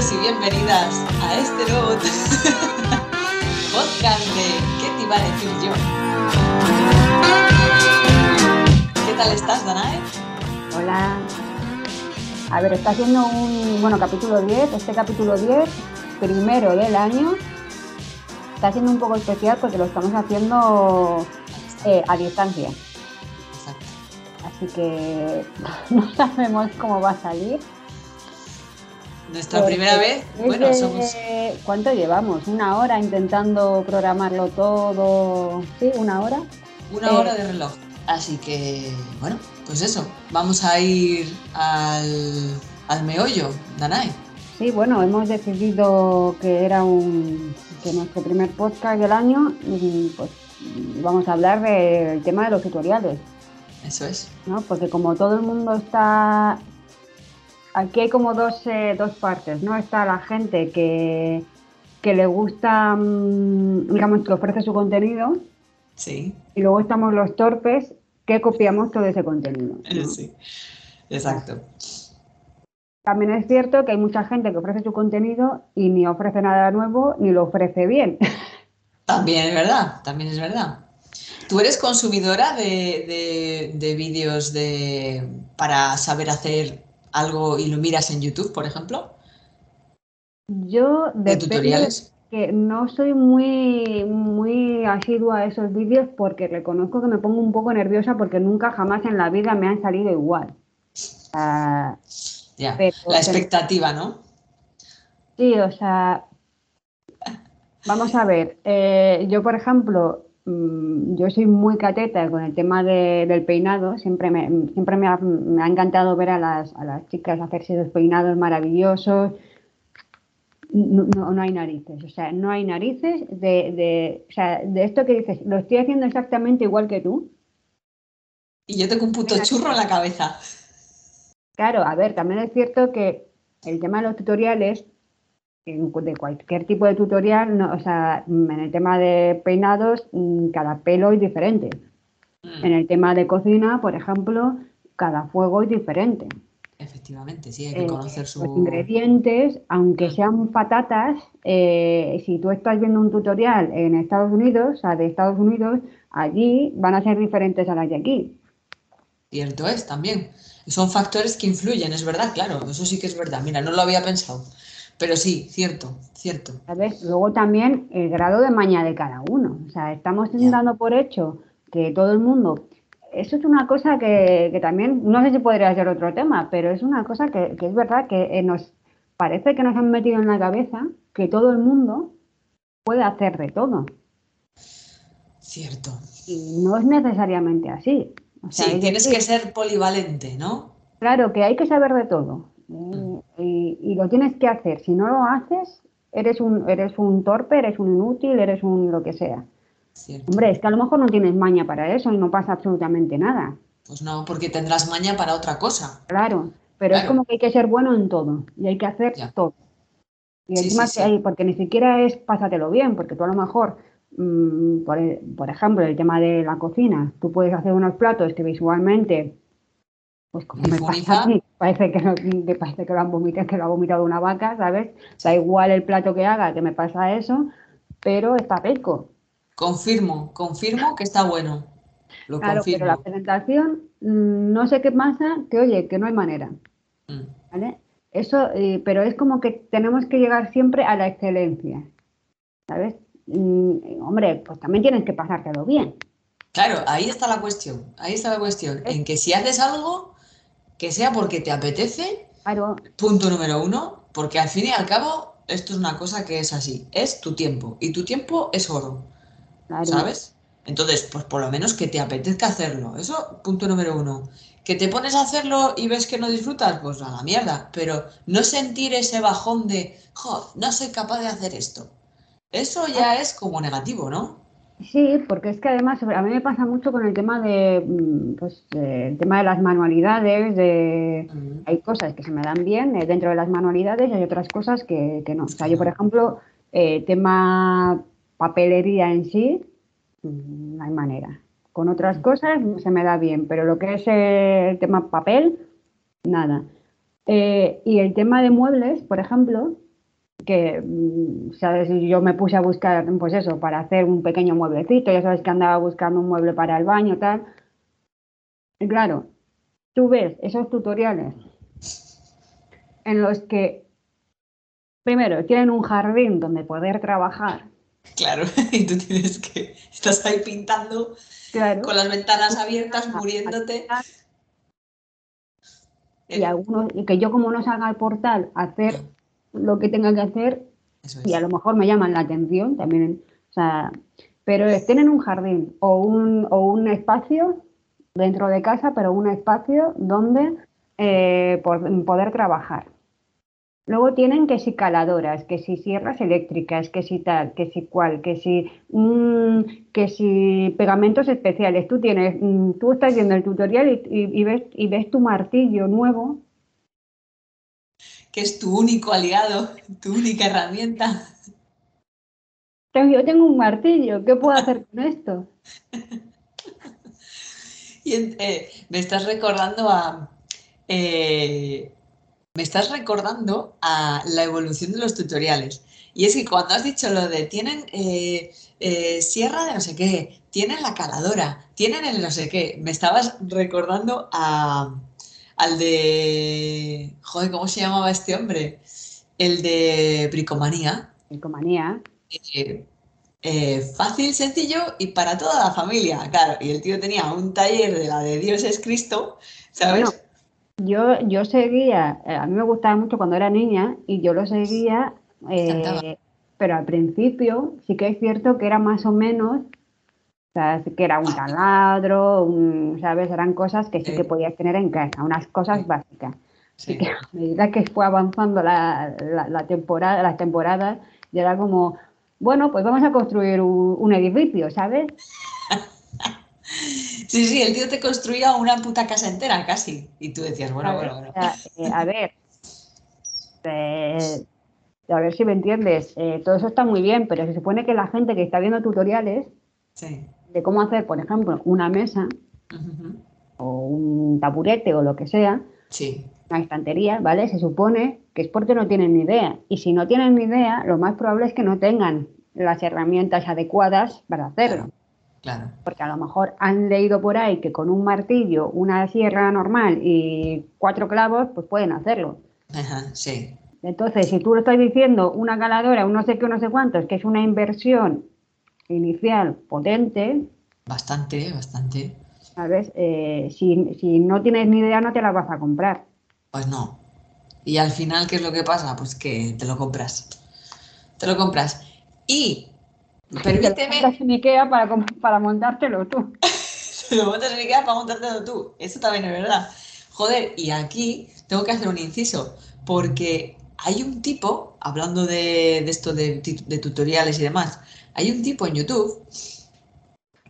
Bienvenidos y bienvenidas a este nuevo podcast de ¿Qué te iba a decir yo? ¿Qué tal estás, Danae? Hola. A ver, está haciendo un, bueno, capítulo 10, este capítulo 10, primero del año, está siendo un poco especial porque lo estamos haciendo eh, a distancia. Exacto. Así que no sabemos cómo va a salir. Nuestra primera vez, bueno, somos... ¿Cuánto llevamos? ¿Una hora intentando programarlo todo? ¿Sí? ¿Una hora? Una Eh, hora de reloj. Así que, bueno, pues eso. Vamos a ir al, al meollo, Danae. Sí, bueno, hemos decidido que era un que nuestro primer podcast del año y pues vamos a hablar del tema de los tutoriales, Eso es. ¿no? Porque como todo el mundo está aquí hay como dos, eh, dos partes, ¿no? Está la gente que, que le gusta, mm, digamos, que ofrece su contenido Sí, y luego estamos los torpes que copiamos todo ese contenido. ¿no? sí. Exacto. También es cierto que hay mucha gente que ofrece su contenido y ni ofrece nada nuevo ni lo ofrece bien. También es verdad, también es verdad. ¿Tú eres consumidora de, de- de vídeos de, para saber hacer algo y lo miras en YouTube, por ejemplo? Yo ¿De tutoriales? que no soy muy, muy asidua a esos vídeos porque reconozco que me pongo un poco nerviosa porque nunca jamás en la vida me han salido igual. Ah, Ya, Pero- la expectativa, ¿no? sí, o sea, vamos a ver, eh, yo por ejemplo, yo soy muy cateta con el tema de- del peinado, siempre me, siempre me ha, me ha encantado ver a las, a las chicas hacerse esos peinados maravillosos. No, no- no hay narices, o sea, no hay narices de, de, o sea, de esto que dices, lo estoy haciendo exactamente igual que tú. Y yo tengo un puto churro en la cabeza. Claro, a ver, también es cierto que el tema de los tutoriales, de cualquier tipo de tutorial, no, o sea, en el tema de peinados, mm, cada pelo es diferente. Mm, En el tema de cocina, por ejemplo, cada fuego es diferente. Efectivamente, sí, hay que Eh, conocer su... Los ingredientes, aunque Mm. sean patatas, eh, si tú estás viendo un tutorial en Estados Unidos, o sea, de Estados Unidos, allí van a ser diferentes a las de aquí. Cierto es, también. Son factores que influyen, es verdad, claro, eso sí que es verdad. Mira, no lo había pensado. Pero sí, cierto, cierto. ¿sabes? Luego también el grado de maña de cada uno. O sea, estamos dando por hecho que todo el mundo. Eso es una cosa que, que también, no sé si podría ser otro tema, pero es una cosa que, que es verdad que eh, nos parece que nos han metido en la cabeza que todo el mundo puede hacer de todo. Cierto. Y no es necesariamente así. O sea, Sí, es tienes que ser polivalente, ¿no? Claro, que hay que saber de todo. Y, y lo tienes que hacer. Si no lo haces, eres un, eres un torpe, eres un inútil, eres un lo que sea. Cierto. Hombre, es que a lo mejor no tienes maña para eso y no pasa absolutamente nada. Pues no, porque tendrás maña para otra cosa. Claro, pero es como que hay que ser bueno en todo y hay que hacer Ya. todo. Y Sí, encima sí, que sí. hay, porque ni siquiera es pásatelo bien, porque tú a lo mejor, mm, por, por ejemplo, el tema de la cocina, tú puedes hacer unos platos que visualmente, pues como me pasa a mí, parece que, parece que lo han vomitado, que lo ha vomitado una vaca, ¿sabes? Da igual el plato que haga, que me pasa eso, pero está rico. Confirmo, confirmo que está bueno. Lo Claro, pero la confirmo. presentación, mm, no sé qué pasa, que oye, que no hay manera, Mm. ¿vale? Eso, eh, pero es como que tenemos que llegar siempre a la excelencia, ¿sabes? Mm, hombre, pues también tienes que pasártelo bien. Claro, ahí está la cuestión. Ahí está la cuestión. En que si haces algo, que sea porque te apetece, Claro, punto número uno, porque al fin y al cabo, esto es una cosa que es así. Es tu tiempo. Y tu tiempo es oro. claro. ¿Sabes? Entonces, pues por lo menos que te apetezca hacerlo. Eso, punto número uno. Que te pones a hacerlo y ves que no disfrutas, pues a la mierda. Pero no sentir ese bajón de, joder, no soy capaz de hacer esto. Eso ya es como negativo, ¿no? Sí, porque es que además a mí me pasa mucho con el tema de, mm, pues, eh, el tema de las manualidades, de, hay cosas que se me dan bien eh, dentro de las manualidades y hay otras cosas que, que no. O sea, yo, por ejemplo, eh, tema papelería en sí, mm, no hay manera. Con otras cosas se me da bien, pero lo que es el tema papel, nada. Eh, y el tema de muebles, por ejemplo, que, mm, ¿sabes? Yo me puse a buscar, pues eso, para hacer un pequeño mueblecito, ya sabes que andaba buscando un mueble para el baño, tal. Y claro, tú ves esos tutoriales en los que, primero, tienen un jardín donde poder trabajar. Claro, y tú tienes que, estás ahí pintando con las ventanas abiertas, muriéndote. Y, algunos, y que yo como no salga al portal a hacer lo que tenga que hacer, y a lo mejor me llaman la atención también, o sea, pero tienen un jardín o un, o un espacio dentro de casa, pero un espacio donde eh, poder trabajar. Luego tienen que si caladoras, que si sierras eléctricas, que si tal, que si cual, que si, mm, que si pegamentos especiales. Tú tienes, mm, tú estás viendo el tutorial y, ves, y ves tu martillo nuevo. Que es tu único aliado, tu única herramienta. Yo tengo un martillo, ¿qué puedo hacer con esto? y eh, me estás recordando a... Eh, me estás recordando a la evolución de los tutoriales. Y es que cuando has dicho lo de tienen eh, eh, sierra de no sé qué, tienen la caladora, tienen el no sé qué, me estabas recordando a, al de. Joder, ¿cómo se llamaba este hombre? El de Bricomanía. Bricomanía. Eh, fácil, sencillo y para toda la familia. Claro, y el tío tenía un taller de la de Dios es Cristo, ¿sabes? Yo, yo seguía, eh, a mí me gustaba mucho cuando era niña y yo lo seguía, eh, pero al principio sí que es cierto que era más o menos, o sea, que era un taladro, ¿sabes? Eran cosas que sí que podías tener en casa, unas cosas básicas. Sí. que a medida que fue avanzando la, la, temporada, las temporadas, ya era como, bueno, pues vamos a construir un, un edificio, ¿sabes? Sí, sí, el tío te construía una puta casa entera casi. Y tú decías, bueno, bueno, bueno. Eh, a ver, eh, a ver si me entiendes. Eh, todo eso está muy bien, pero se supone que la gente que está viendo tutoriales de cómo hacer, por ejemplo, una mesa o un taburete o lo que sea, una estantería, ¿vale? Se supone que es porque no tienen ni idea. Y si no tienen ni idea, lo más probable es que no tengan las herramientas adecuadas para hacerlo. Claro. Porque a lo mejor han leído por ahí que con un martillo, una sierra normal y cuatro clavos, pues pueden hacerlo. Ajá, sí. Entonces, si tú lo estás diciendo, una caladora, un no sé qué, no sé cuántos, que es una inversión inicial potente. Bastante, bastante. ¿Sabes? Eh, si, si no tienes ni idea, no te la vas a comprar. Pues no. Y al final, ¿qué es lo que pasa? Pues que te lo compras. Te lo compras. Y Permíteme. Te en Ikea para, para montártelo tú. lo montas en Ikea para montártelo tú. Eso también es verdad. Joder, y aquí tengo que hacer un inciso, porque hay un tipo, hablando de, esto de, tutoriales y demás, hay un tipo en YouTube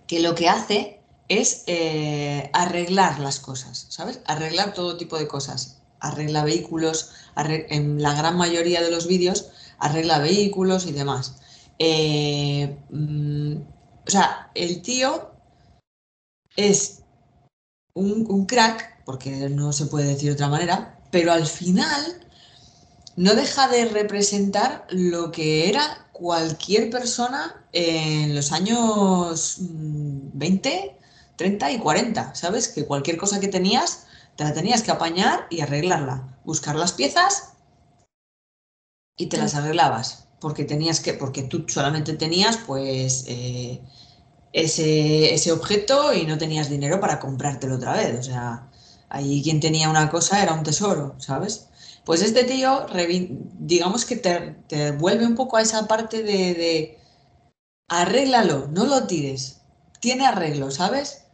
que lo que hace es eh, arreglar las cosas, ¿sabes? Arreglar todo tipo de cosas. Arregla vehículos, en la gran mayoría de los vídeos arregla vehículos y demás. Eh, mm, o sea, el tío es un, crack, porque no se puede decir de otra manera, pero al final no deja de representar lo que era cualquier persona en los años 20, mm, 30 y 40, ¿sabes? Que cualquier cosa que tenías, te la tenías que apañar y arreglarla, buscar las piezas y te las arreglabas porque tenías que, porque tú solamente tenías pues eh, ese, ese, objeto y no tenías dinero para comprártelo otra vez. O sea, ahí quien tenía una cosa era un tesoro, ¿sabes? Pues este tío, digamos que te, vuelve un poco a esa parte de, de arréglalo, no lo tires, tiene arreglo, ¿sabes?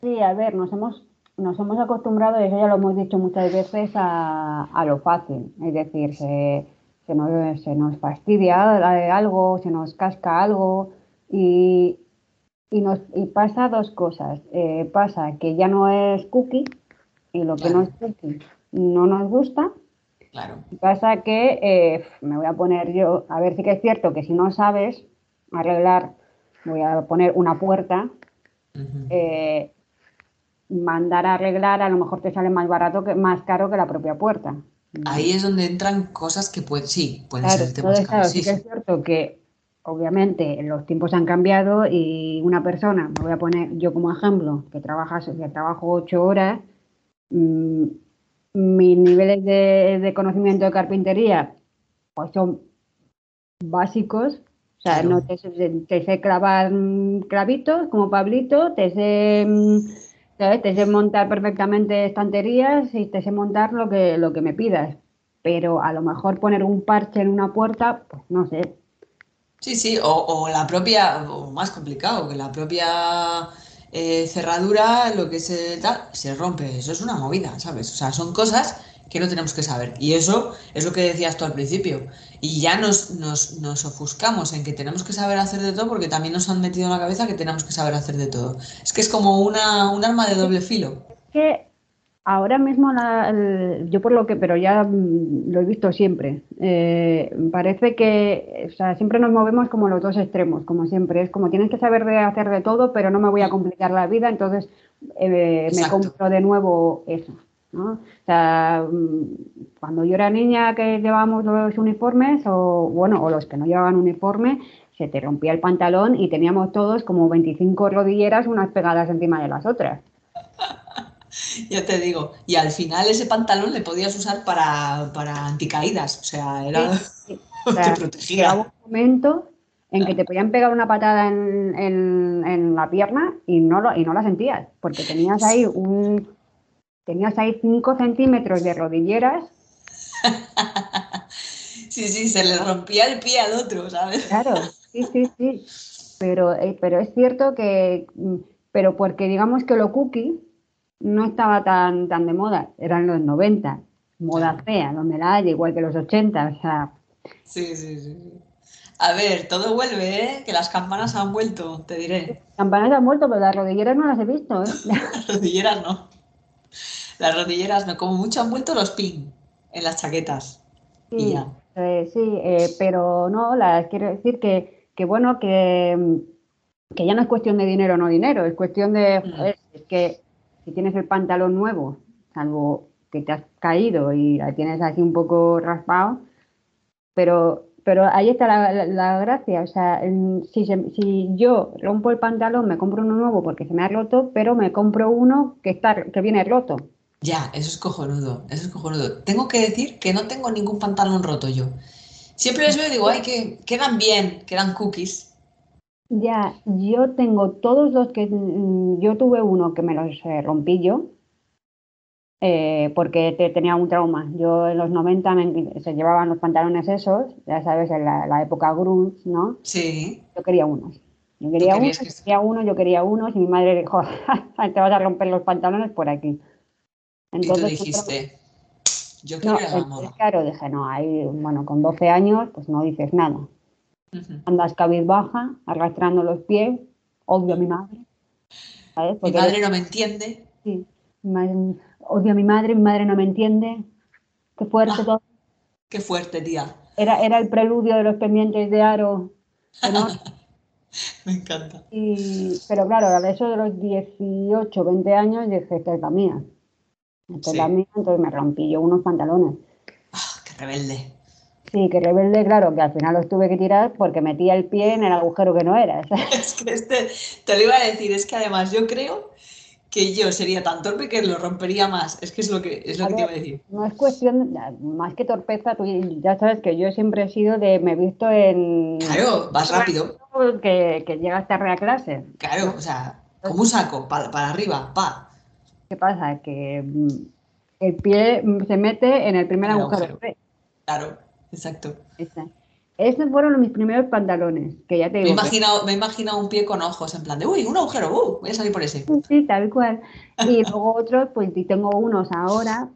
Sí, a ver, nos hemos, nos hemos acostumbrado, y eso ya lo hemos dicho muchas veces, a, a lo fácil. Es decir, se, se nos, se nos fastidia algo, se nos casca algo y, y, nos, y pasa dos cosas. Eh, pasa que ya no es cookie y lo que no es cookie no nos gusta. Claro. Pasa que eh, me voy a poner yo, a ver si que es cierto que si no sabes arreglar, voy a poner una puerta, eh, mandar a arreglar a lo mejor te sale más barato que más caro que la propia puerta. ahí es donde entran cosas que pueden, sí, pueden Claro, ser temas claro, sí, sí que es cierto que obviamente los tiempos han cambiado y una persona, me voy a poner yo como ejemplo, que trabaja, que trabajo ocho horas, mm, mis niveles de, de conocimiento de carpintería pues son básicos. O sea, Claro. no te, sé- te sé clavar mm, clavitos como Pablito, te sé, mm, ¿sabes? Te sé montar perfectamente estanterías y te sé montar lo que, lo que me pidas. Pero a lo mejor poner un parche en una puerta, pues no sé. Sí, sí, o, o la propia, o más complicado, que la propia eh, cerradura, lo que se tal, se rompe. Eso es una movida, ¿sabes? O sea, son cosas que no tenemos que saber. Y eso es lo que decías tú al principio. Y ya nos, nos, nos ofuscamos en que tenemos que saber hacer de todo porque también nos han metido en la cabeza que tenemos que saber hacer de todo. Es que es como una, un arma de doble filo. Ahora mismo, la- el- yo por lo que, pero ya mm, lo he visto siempre, eh, parece que, o sea, siempre nos movemos como los dos extremos, como siempre. Es como tienes que saber de hacer de todo, pero no me voy a complicar la vida, entonces eh, me compro de nuevo eso. ¿no? O sea, mm, cuando yo era niña que llevábamos los uniformes, o bueno, o los que no llevaban uniforme, se te rompía el pantalón y teníamos todos como 25 rodilleras unas pegadas encima de las otras. Ya te digo. Y al final ese pantalón le podías usar para, para anticaídas. O sea, era... Sí, o te protegía. un momento en que te podían pegar una patada en, en- en la pierna y no, lo, y no la sentías, porque tenías ahí un tenías ahí 5 centímetros de rodilleras, Sí, sí, se le rompía el pie al otro, ¿sabes? claro, sí, sí, sí, pero, eh, pero es cierto que, mm, pero porque digamos que lo cookie no estaba tan, tan de moda, eran los 90, moda fea, donde la haya, igual que los 80, o sea, Sí, sí, sí. A ver, todo vuelve, ¿eh? Que las campanas han vuelto, te diré. campanas han muerto, pero las rodilleras no las he visto, ¿eh? Las rodilleras no. Las rodilleras no, como mucho han vuelto los pin en las chaquetas. Y Sí, ya. eh, sí, eh, pero no, las quiero decir que, que bueno, que, que ya no es cuestión de dinero o no dinero, es cuestión de, Mm. es que si tienes el pantalón nuevo, salvo que te has caído y la tienes así un poco raspado, pero, pero ahí está la, la- gracia, o sea, si, si yo rompo el pantalón, me compro uno nuevo porque se me ha roto, pero me compro uno que está, que viene roto. Ya, eso es cojonudo, eso es cojonudo. Tengo que decir que no tengo ningún pantalón roto yo. Siempre les veo y digo, ay, que quedan bien, quedan cookies. Ya, yo tengo todos los que mm, yo tuve uno que me los eh, rompí yo eh, porque te- tenía un trauma. Yo en los 90 me se llevaban los pantalones esos, ya sabes, en la, la época grunge, ¿no? Sí, Yo quería unos. Yo quería unos, que- yo quería unos, yo quería unos y mi madre dijo, te vas a romper los pantalones por aquí. y tú Entonces, dijiste, yo no, a la entonces, moda. claro, dije, no, ahí, bueno, con 12 años, pues no dices nada. Ujú. Andas cabizbaja, arrastrando los pies, odio a mi madre. ¿sabes? Mi madre no me entiende. Sí, mi madre- odio a mi madre, mi madre no me entiende. Qué fuerte Ah. todo. Qué fuerte, tía. Era, era el preludio de los pendientes de aro. ¿no? Me encanta. Y, pero claro, a eso de los 18, 20 años dije, esta es la mía. Esta es la mía, entonces me rompí yo unos pantalones. Ah, qué rebelde. Sí, que rebelde, claro, que al final los tuve que tirar porque metía el pie en el agujero que no era. Es que este, te lo iba a decir, es que además yo creo que yo sería tan torpe que lo rompería más. Es que es lo que, es lo que te iba a decir. No es cuestión, más que torpeza, tú ya sabes que yo siempre he sido de, me he visto en... Claro, vas rápido. Que, que llegas tarde a clase. Claro, o sea, como un saco, pa- para arriba, pa. ¿Qué pasa? Que mm, el pie se mete en el primer En el agujero. agujero. Claro, exacto. Esos fueron mis primeros pantalones, que ya te Me he digo. imaginado, me he imaginado un pie con ojos, en plan de, uy, un agujero, uh, voy a salir por ese. Sí, tal cual. Y luego otros, pues y tengo unos ahora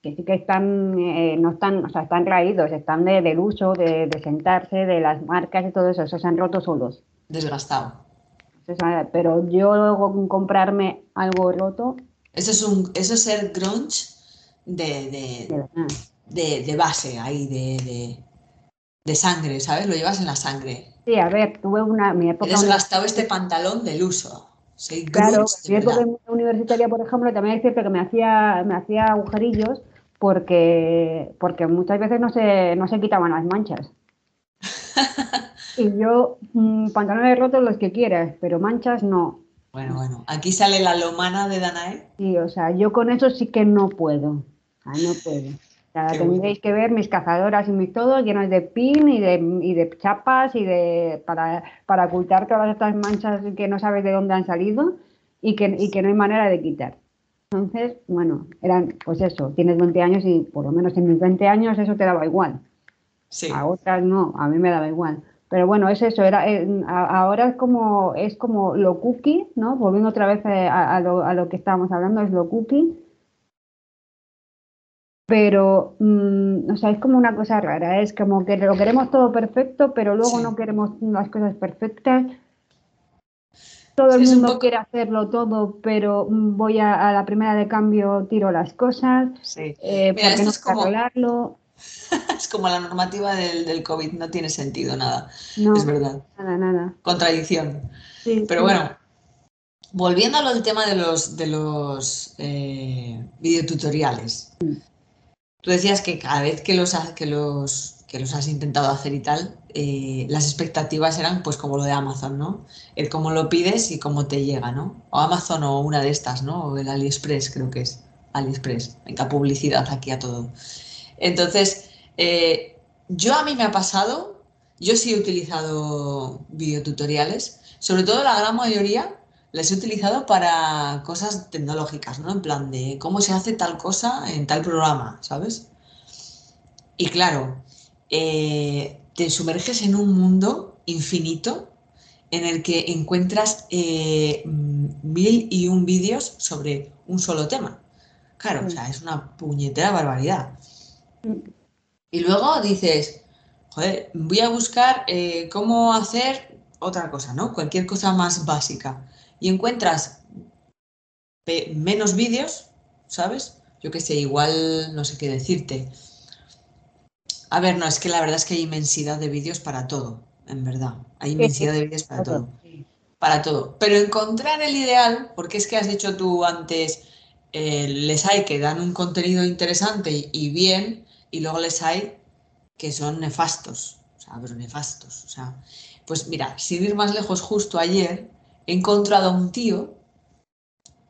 que sí que están, eh, no están, o sea, están raídos, están de, del uso, de, de sentarse, de las marcas y todo eso, esos se han roto solos. Desgastado. Pero yo luego comprarme algo roto, Eso es un, eso es ser grunge de, de de, verdad. De, de base, ahí, de, de, de sangre, ¿sabes? Lo llevas en la sangre. Sí, a ver, tuve una, mi He época desgastado este pantalón del uso. Soy Claro, grunge mi época universitaria, por ejemplo, también es cierto que me hacía, me hacía agujerillos porque, porque muchas veces no se, no se quitaban las manchas. y yo, mm, pantalones rotos los que quieras, pero manchas no. Bueno, bueno, aquí sale la lomana de Danae. Sí, o sea, yo con eso sí que no puedo. no puedo. Sea, tendréis que ver mis cazadoras y mis todo llenos de pin y de, y de chapas y de para, para ocultar todas estas manchas que no sabes de dónde han salido y que, y que no hay manera de quitar. Entonces, bueno, eran, pues eso, tienes 20 años y por lo menos en mis 20 años eso te daba igual. Sí. A otras no, a mí me daba igual. Pero bueno, es eso, era, eh, ahora es como, es como lo cookie, ¿no? Volviendo otra vez eh, a, lo, a lo que estábamos hablando, es lo cookie. Pero, mm, o sea, es como una cosa rara, es como que lo queremos todo perfecto, pero luego no queremos las cosas perfectas todo el mundo quiere hacerlo todo, pero mm, voy a, la primera de cambio, tiro las cosas. Sí. Eh, no es como, es como la normativa del, COVID, no tiene sentido nada. No, es verdad. Nada, nada. Contradicción. Pero bueno, volviendo a lo del tema de los, de los eh, videotutoriales. Tú decías que cada vez que los, que los que los has intentado hacer y tal, eh, las expectativas eran pues como lo de Amazon, ¿no? El cómo lo pides y cómo te llega, ¿no? O Amazon o una de estas, ¿no? O el AliExpress creo que es. AliExpress. Venga, publicidad aquí a todo. Entonces, eh, yo a mí me ha pasado, yo sí he utilizado videotutoriales, sobre todo la gran mayoría las he utilizado para cosas tecnológicas, ¿no? En plan de cómo se hace tal cosa en tal programa, ¿sabes? Y claro, eh, te sumerges en un mundo infinito en el que encuentras eh, mil y un vídeos sobre un solo tema. Claro, o sea, es una puñetera barbaridad. Y luego dices, joder, voy a buscar eh, cómo hacer otra cosa, ¿no? Cualquier cosa más básica. Y encuentras menos vídeos, ¿sabes? Yo qué sé, igual no sé qué decirte. A ver, no, es que la verdad es que hay inmensidad de vídeos para todo, en verdad. Hay inmensidad de vídeos para todo. Para todo. Pero encontrar el ideal, porque es que has dicho tú antes, eh, les hay que dan un contenido interesante y bien, y luego les hay que son nefastos. O sea, pero nefastos. O sea, pues mira, sin ir más lejos, justo ayer he encontrado a un tío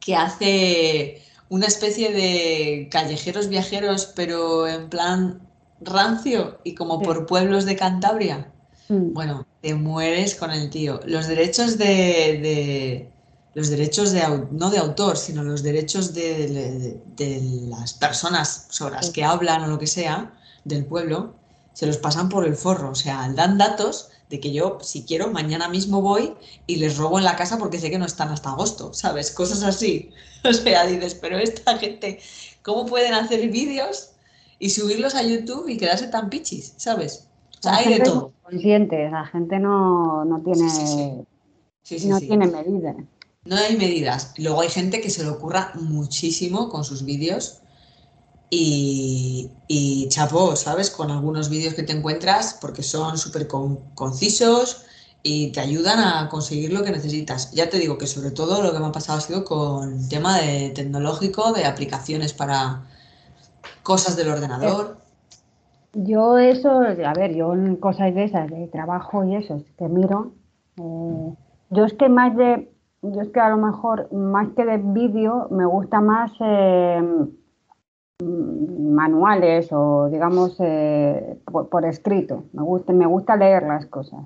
que hace una especie de callejeros viajeros, pero en plan rancio y como por pueblos de Cantabria. Mm. Bueno, te mueres con el tío. Los derechos de, los derechos de no de autor, sino los derechos de, las personas sobre las que hablan o lo que sea del pueblo, se los pasan por el forro. O sea, dan datos de que yo, si quiero, mañana mismo voy y les robo en la casa porque sé que no están hasta agosto, ¿sabes? Cosas así. O sea, dices, pero esta gente, ¿cómo pueden hacer vídeos y subirlos a YouTube y quedarse tan pichis, ¿sabes? O sea, hay de todo. Consciente, la gente no, no tiene, no tiene medidas. No hay medidas. Luego hay gente que se le ocurra muchísimo con sus vídeos y, y chapó, ¿sabes? Con algunos vídeos que te encuentras porque son súper concisos y te ayudan a conseguir lo que necesitas. Ya te digo que sobre todo lo que me ha pasado ha sido con tema de tecnológico, de aplicaciones para, cosas del ordenador. Yo eso, a ver, yo en cosas de esas, de trabajo y eso, que miro, eh, yo es que más de, yo es que a lo mejor más que de vídeo me gusta más eh, manuales o digamos eh, por, escrito, me gusta, me gusta leer las cosas,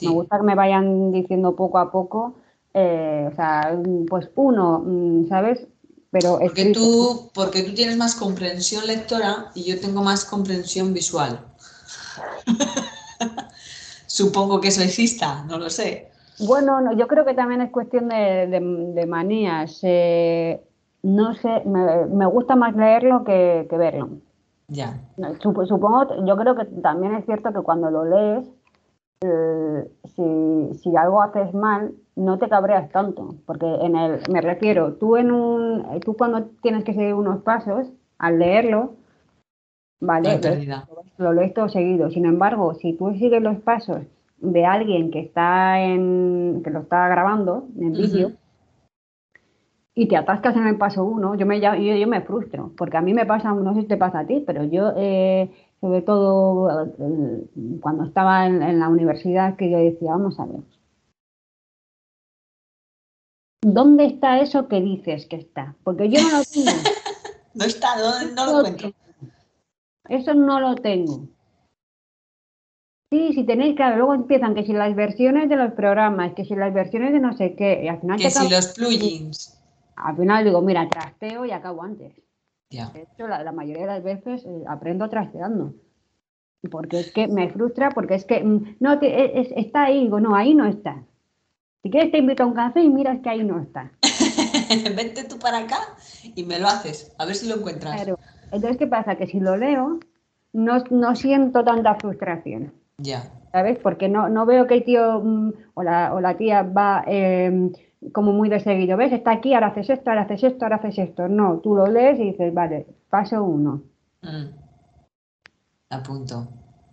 me gusta que me vayan diciendo poco a poco, o sea, pues uno, mm, ¿sabes? porque, tú, porque tú tienes más comprensión lectora y yo tengo más comprensión visual. Supongo que eso exista, no lo sé. Bueno, yo creo que también es cuestión de, manías. Eh, no sé, me, gusta más leerlo que, verlo. Ya. Supongo, yo creo que también es cierto que cuando lo lees, eh, si, si, algo haces mal, no te cabreas tanto, porque en el, me refiero, tú en un, tú cuando tienes que seguir unos pasos, al leerlo, vale, lo, lees todo seguido. Sin embargo, si tú sigues los pasos de alguien que está en, que lo está grabando en vídeo, y te atascas en el paso uno, yo me, yo, yo me frustro, porque a mí me pasa, no sé si te pasa a ti, pero yo, eh, sobre todo eh, cuando estaba en, la universidad, que yo decía, vamos a ver, ¿dónde está eso que dices que está? Porque yo no lo tengo. no está, no, no lo encuentro. Eso no lo tengo. Sí, si tenéis, claro, luego empiezan que si las versiones de los programas, que si las versiones de no sé qué, y al final... Que si los plugins. Al final digo, mira, trasteo y acabo antes. De hecho, la, mayoría de las veces eh, aprendo trasteando. Porque es que me frustra, porque es que, mm, no, está ahí, digo, no, ahí no está. Si quieres te invito a un café y miras que ahí no está. Vente tú para acá y me lo haces, a ver si lo encuentras. Claro. Entonces, ¿qué pasa? Que si lo leo, no, no siento tanta frustración. Ya. ¿Sabes? Porque no, no veo que el tío mm, o, la, o, la, tía va em, como muy de seguido. ¿Ves? Está aquí, ahora haces esto, ahora haces esto, ahora haces esto. No, tú lo lees y dices, vale, paso uno. Mm. Apunto.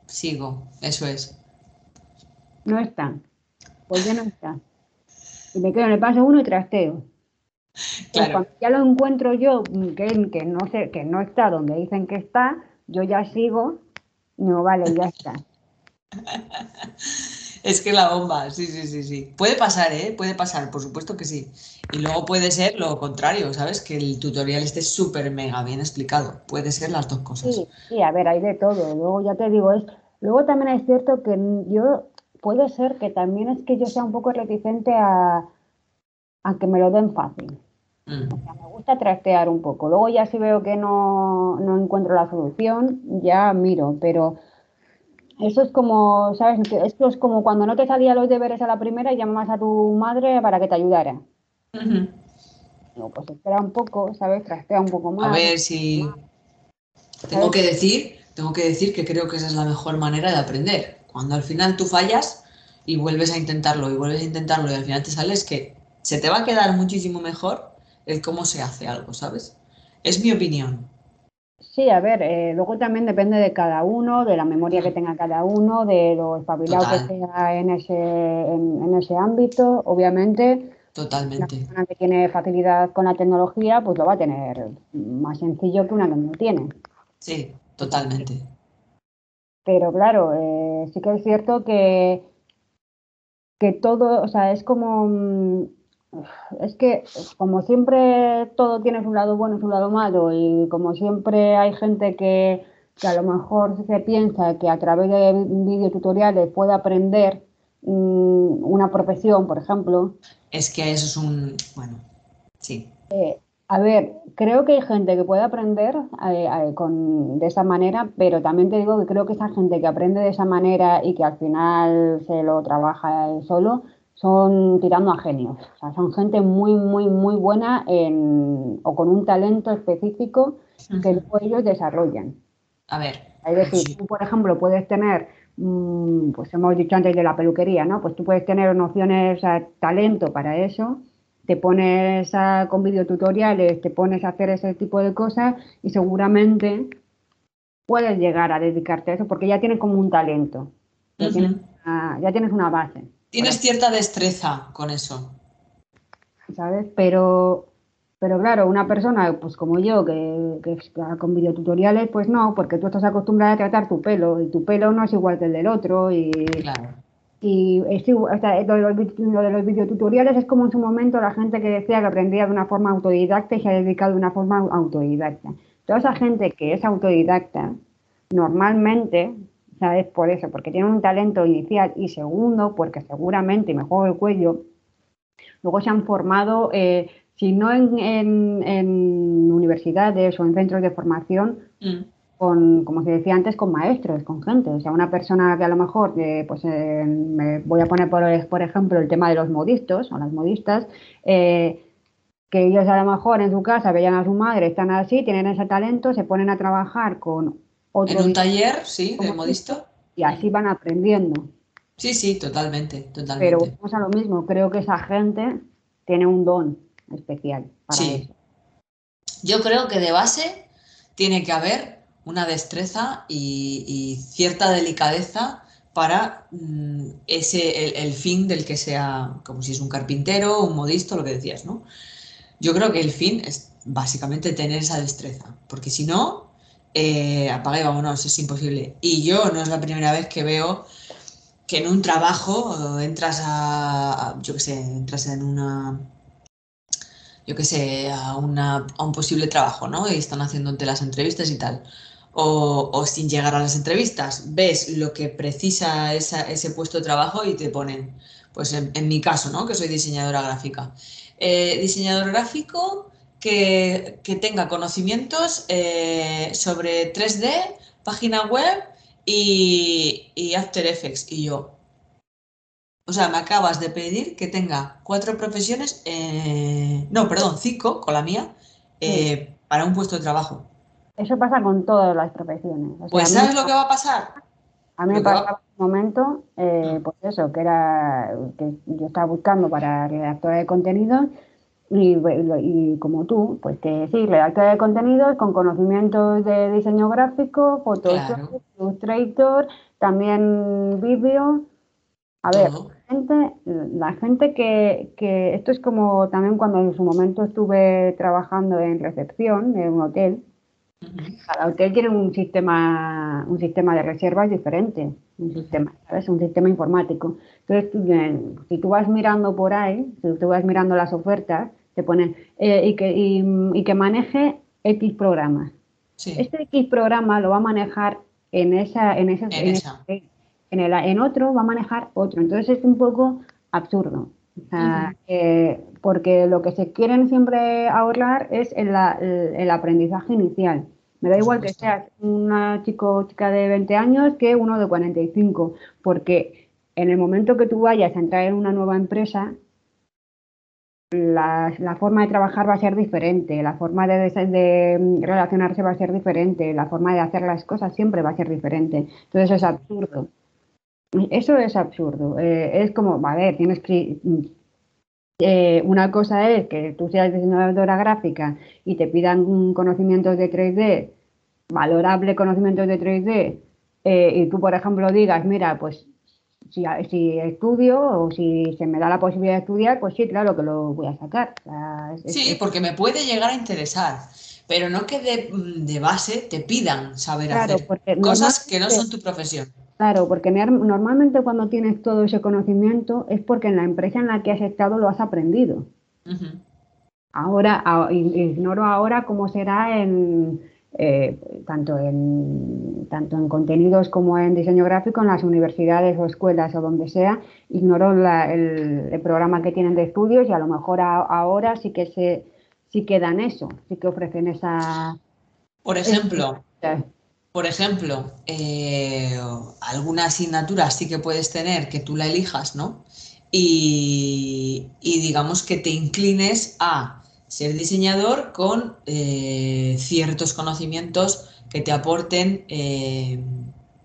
Sigo. Eso es. No está. Pues ya no está. Y me quedo en el paso uno y trasteo. Claro. cuando ya lo encuentro yo, mm, que, que, no sé, que no está donde dicen que está, yo ya sigo. No, vale, ya está. Es que la bomba, sí, sí, sí, sí. Puede pasar, ¿eh? Puede pasar, por supuesto que sí. Y luego puede ser lo contrario, ¿sabes? Que el tutorial esté súper mega bien explicado. Puede ser las dos cosas. Sí, sí, a ver, hay de todo. Luego ya te digo, es. Luego también es cierto que yo. Puede ser que también es que yo sea un poco reticente a, a que me lo den fácil. Mm. O sea, me gusta trastear un poco. Luego ya si veo que no, no encuentro la solución, ya miro, pero eso es como, ¿sabes? Esto es como cuando no te salían los deberes a la primera y llamabas a tu madre para que te ayudara. No, pues espera un poco, ¿sabes? Trastea un poco más. A ver si. Tengo que decir, tengo que decir que creo que esa es la mejor manera de aprender. Cuando al final tú fallas y vuelves a intentarlo y vuelves a intentarlo y al final te sales que se te va a quedar muchísimo mejor el cómo se hace algo, ¿sabes? Es mi opinión. Sí, a ver, eh, luego también depende de cada uno, de la memoria que tenga cada uno, de lo espabilado que sea en ese, en, ese ámbito, obviamente. Totalmente. Una persona que tiene facilidad con la tecnología, pues lo va a tener más sencillo que una que no tiene. Sí, totalmente. Pero claro, eh, sí que es cierto que, que todo, o sea, es como mm, es que como siempre todo tiene su lado bueno y su lado malo y como siempre hay gente que, a lo mejor se piensa que a través de videotutoriales puede aprender mm, una profesión, por ejemplo. Es que eso es un... bueno, sí. Eh, a ver, creo que hay gente que puede aprender eh, eh, de esa manera, pero también te digo que creo que esa gente que aprende de esa manera y que al final se lo trabaja solo, son tirando a genios. O sea, son gente muy, muy, muy buena en, o con un talento específico que ellos desarrollan. A ver. Es decir, tú, por ejemplo, puedes tener, mm, pues hemos dicho antes de la peluquería, ¿no? Pues tú puedes tener nociones, talento para eso, te pones a, con videotutoriales, te pones a hacer ese tipo de cosas y seguramente puedes llegar a dedicarte a eso porque ya tienes como un talento, ya tienes una base. Tienes cierta destreza con eso. ¿Sabes? Pero, pero claro, una persona pues como yo que, que con videotutoriales, pues no, porque tú estás acostumbrada a tratar tu pelo y tu pelo no es igual que el del otro y, claro. y es igual, o sea, lo, de los, lo, de los, videotutoriales es como en su momento la gente que decía que aprendía de una forma autodidacta y se ha dedicado de una forma autodidacta. Toda esa gente que es autodidacta, normalmente ¿sabes? Por eso, porque tienen un talento inicial y segundo, porque seguramente, me juego el cuello, luego se han formado, eh, si no en, universidades o en centros de formación, mm. con, como se decía antes, con maestros, con gente. O sea, una persona que a lo mejor, eh, pues eh, me voy a poner por, por, ejemplo el tema de los modistas o las modistas, que ellos a lo mejor en su casa veían a su madre, están así, tienen ese talento, se ponen a trabajar con en un taller, sí, de modisto. Y así van aprendiendo. Sí, sí, totalmente, totalmente. Pero vamos a lo mismo, creo que esa gente tiene un don especial para sí. eso. Yo creo que de base tiene que haber una destreza y, cierta delicadeza para mm, ese el, fin del que sea, como si es un carpintero, un modisto, lo que decías, ¿no? yo creo que el fin es básicamente tener esa destreza, porque si no, eh, apaga y vámonos, es imposible. Y yo no es la primera vez que veo que en un trabajo entras a, yo qué sé, entras en una, yo qué sé, a, una, a un posible trabajo, ¿no? Y están haciéndote las entrevistas y tal. O, sin llegar a las entrevistas, ves lo que precisa ese puesto de trabajo y te ponen, pues en, en mi caso, ¿no? Que soy diseñadora gráfica. Eh, diseñador gráfico que, que tenga conocimientos eh, sobre 3D, página web y, y, After Effects. Y yo, o sea, me acabas de pedir que tenga cuatro profesiones, eh, no, perdón, cinco con la mía, sí. para un puesto de trabajo. Eso pasa con todas las profesiones. O sea, pues ¿sabes lo que va a pasar? A mí me pasaba un momento, eh, pues eso, que era que yo estaba buscando para redactora de contenidos y, y, como tú, pues que sí, redactora de contenidos con conocimientos de diseño gráfico, Photoshop, claro. Illustrator, también vídeo. A ver, la gente, la gente que, que, esto es como también cuando en su momento estuve trabajando en recepción de un hotel, cada hotel tiene un sistema, un sistema de reservas diferente, un sistema, ¿sabes? Un sistema informático. Entonces, tú, si tú vas mirando por ahí, si tú vas mirando las ofertas, te ponen eh, y, que, y, y, que maneje X programas. Sí. Este X programa lo va a manejar en esa, en ese, en, en, esa. Ese, en, el, en otro va a manejar otro. Entonces es un poco absurdo. O sea, uh -huh. eh, porque lo que se quieren siempre ahorrar es el, el, el aprendizaje inicial. Me da igual que seas una chico o chica de 20 años que uno de 45, porque en el momento que tú vayas a entrar en una nueva empresa, la, la forma de trabajar va a ser diferente, la forma de, de, relacionarse va a ser diferente, la forma de hacer las cosas siempre va a ser diferente. Entonces es absurdo. Eso es absurdo. Eh, es como, a ver, tienes que... Eh, una cosa es que tú seas diseñadora gráfica y te pidan conocimientos de 3D, valorable conocimientos de 3D, eh, y tú, por ejemplo, digas, mira, pues si, si, estudio o si se me da la posibilidad de estudiar, pues sí, claro que lo voy a sacar. O sea, es, sí, es, porque me puede llegar a interesar, pero no que de, de base te pidan saber claro, hacer cosas que no son tu profesión. Claro, porque normalmente cuando tienes todo ese conocimiento es porque en la empresa en la que has estado lo has aprendido. Uh -huh. Ahora, ignoro ahora cómo será en, eh, tanto, en, tanto en contenidos como en diseño gráfico, en las universidades o escuelas o donde sea, ignoro la, el, el, programa que tienen de estudios y a lo mejor a, ahora sí que se sí que dan eso, sí que ofrecen esa... Por ejemplo, esa, por ejemplo, eh, alguna asignatura sí que puedes tener que tú la elijas, ¿no? Y, y digamos que te inclines a ser diseñador con eh, ciertos conocimientos que te aporten eh,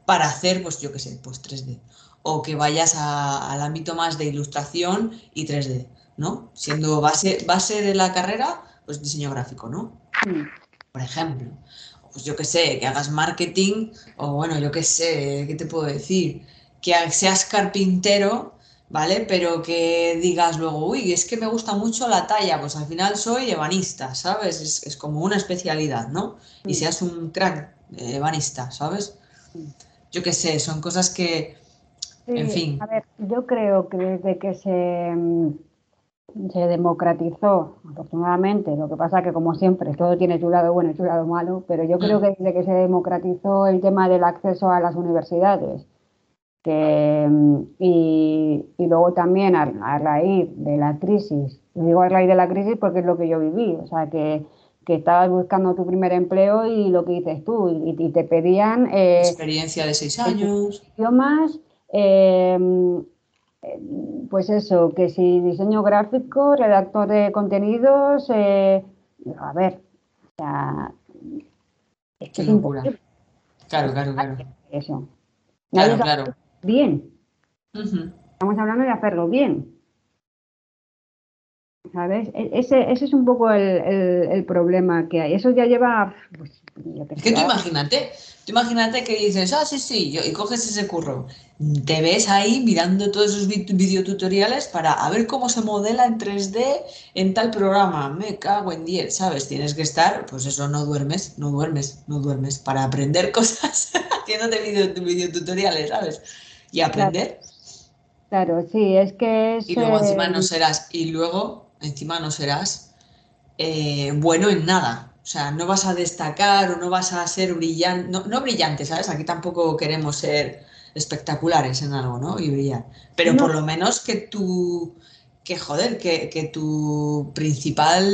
para hacer, pues yo qué sé, pues 3D. O que vayas a, al ámbito más de ilustración y 3D, ¿no? Siendo base, base de la carrera, pues diseño gráfico, ¿no? Por ejemplo pues yo qué sé, que hagas marketing o bueno, yo qué sé, ¿qué te puedo decir? Que seas carpintero, ¿vale? Pero que digas luego, uy, es que me gusta mucho la talla, pues al final soy ebanista, ¿sabes? Es, es como una especialidad, ¿no? Y seas un crack ebanista, ¿sabes? Yo qué sé, son cosas que, sí, en fin. A ver, yo creo que desde que se se democratizó, afortunadamente, lo que pasa que como siempre todo tiene su lado bueno y su lado malo, pero yo creo que desde que se democratizó el tema del acceso a las universidades, que, y, y luego también a, a, raíz de la crisis, digo a raíz de la crisis porque es lo que yo viví, o sea que, que estabas buscando tu primer empleo y lo que dices tú, y, y te pedían... Eh, Experiencia de seis años. Idiomas, eh, pues eso, que si diseño gráfico, redactor de contenidos, eh, a ver, o sea, es que es imposible. Claro, claro, claro. Eso. Claro, claro. Bien. Uh -huh. Estamos hablando de hacerlo bien. ¿sabes? E, ese, ese es un poco el, problema que hay. Eso ya lleva... Pues, que tú imagínate, tú imagínate que dices, ah, sí, sí, yo, y coges ese curro. Te ves ahí mirando todos esos videotutoriales para a ver cómo se modela en 3D en tal programa. Me cago en 10, ¿sabes? Tienes que estar, pues eso, no duermes, no duermes, no duermes, para aprender cosas haciéndote videotutoriales, ¿sabes? Y aprender. Claro, sí, es que es... Y luego encima no serás, y luego encima no serás eh, bueno en nada. O sea, no vas a destacar o no vas a ser brillante, no, no brillante, ¿sabes? Aquí tampoco queremos ser espectaculares en algo, ¿no? Y brillar. Pero por lo menos que tu, que joder, que, tu principal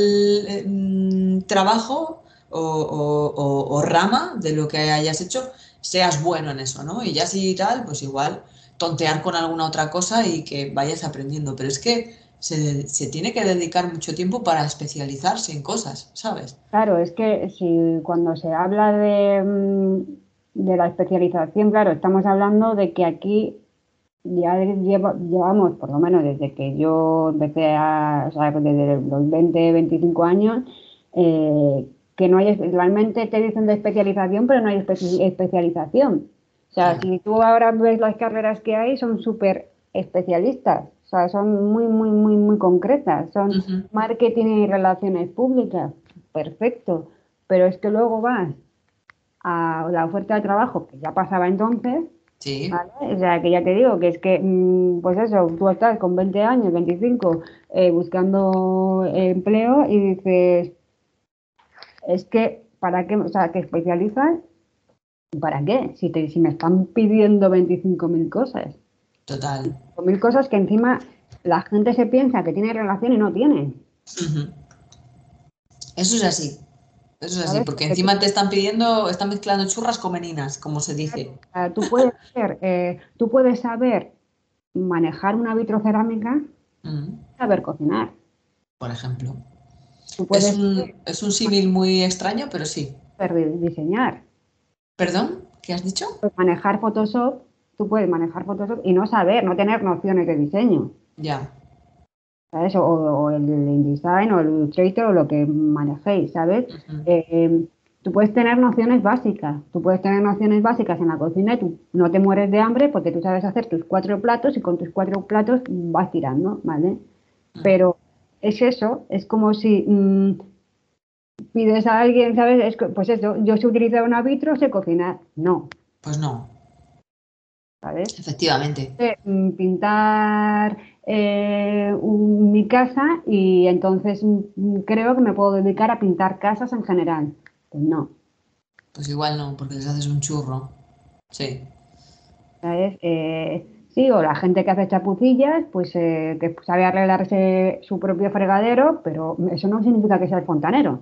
mm, trabajo o, rama de lo que hayas hecho seas bueno en eso, ¿no? Y ya si tal, pues igual tontear con alguna otra cosa y que vayas aprendiendo. Pero es que se, se, tiene que dedicar mucho tiempo para especializarse en cosas, ¿sabes? Claro, es que si cuando se habla de, mm, de la especialización, claro, estamos hablando de que aquí ya llevamos, por lo menos desde que yo empecé a, o sea, desde los 20, 25 años, eh, que no hay, realmente te dicen de especialización, pero no hay especialización. O sea, si tú ahora ves las carreras que hay, son súper especialistas. O sea, son muy, muy, muy, muy concretas. Son marketing y relaciones públicas. Perfecto. Pero es que luego vas a la oferta de trabajo, que ya pasaba entonces. Sí. O sea, que ya te digo que es que, mm, pues eso, tú estás con 20 años, 25, eh, buscando empleo y dices, es que, ¿para qué? O sea, que especializas, ¿para qué? Si, te, si me están pidiendo 25.000 cosas. Total. Mil cosas que encima la gente se piensa que tiene relación y no tiene. Eso es así. Eso es así, porque encima te están pidiendo, están mezclando churras con meninas, como se dice. Tú puedes, eh, tú puedes saber manejar una vitrocerámica, saber cocinar. Por ejemplo es, un, es un símil muy extraño, pero sí. Diseñar. ¿Perdón? ¿Qué has dicho? Pues manejar Photoshop, tú puedes manejar Photoshop y no saber, no tener nociones de diseño. Ya. ¿Sabes? O, el InDesign o el Illustrator o lo que manejéis, ¿sabes? Eh, tú puedes tener nociones básicas. Tú puedes tener nociones básicas en la cocina y tú no te mueres de hambre porque tú sabes hacer tus cuatro platos y con tus cuatro platos vas tirando, ¿vale? Pero es eso, es como si mm, pides a alguien, ¿sabes? pues eso, yo sé utilizar un vitro, sé cocinar. No. Pues no. ¿Sabes? Efectivamente. Mm, pintar eh, mi casa y entonces mm, creo que me puedo dedicar a pintar casas en general. Pues no. Pues igual no, porque les haces un churro. Sí. ¿Sabes? Eh, Sí, o la gente que hace chapucillas, pues eh, que sabe arreglarse su propio fregadero, pero eso no significa que sea el fontanero.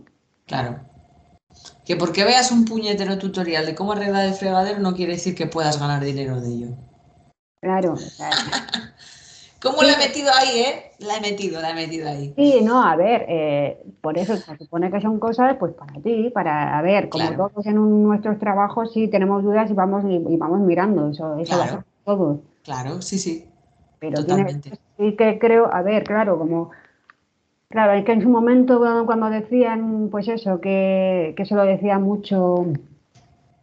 Claro. Que porque veas un puñetero tutorial de cómo arreglar el fregadero no quiere decir que puedas ganar dinero de ello. Claro. ¿Cómo la he metido ahí, eh? La he metido, la he metido ahí. Sí, no, a ver, eh, por eso se supone que son cosas, pues para ti, para, a ver, como todos en nuestros trabajos sí tenemos dudas y vamos y, vamos mirando, eso, eso claro. todos. Claro, sí, sí. Pero Totalmente. sí que creo, a ver, claro, como, claro, es que en su momento cuando decían, pues eso, que, que se lo decía mucho,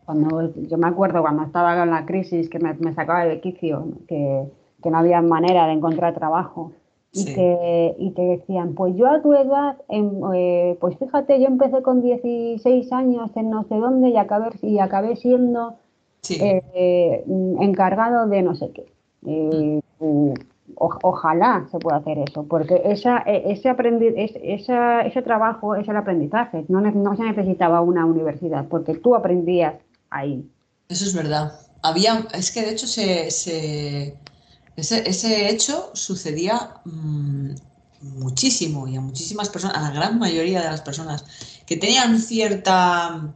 cuando yo me acuerdo cuando estaba en la crisis, que me, sacaba de quicio, que, que, no había manera de encontrar trabajo. Y, te, y te decían, pues yo a tu edad, eh, pues fíjate, yo empecé con 16 años en no sé dónde y acabé, y acabé siendo eh, encargado de no sé qué. Eh, ojalá se pueda hacer eso, porque esa, e, ese, aprendi esa, ese trabajo es el aprendizaje, no, no se necesitaba una universidad, porque tú aprendías ahí. Eso es verdad. Había, es que de hecho se, ese, hecho sucedía mm, muchísimo y a muchísimas personas, a la gran mayoría de las personas que tenían cierta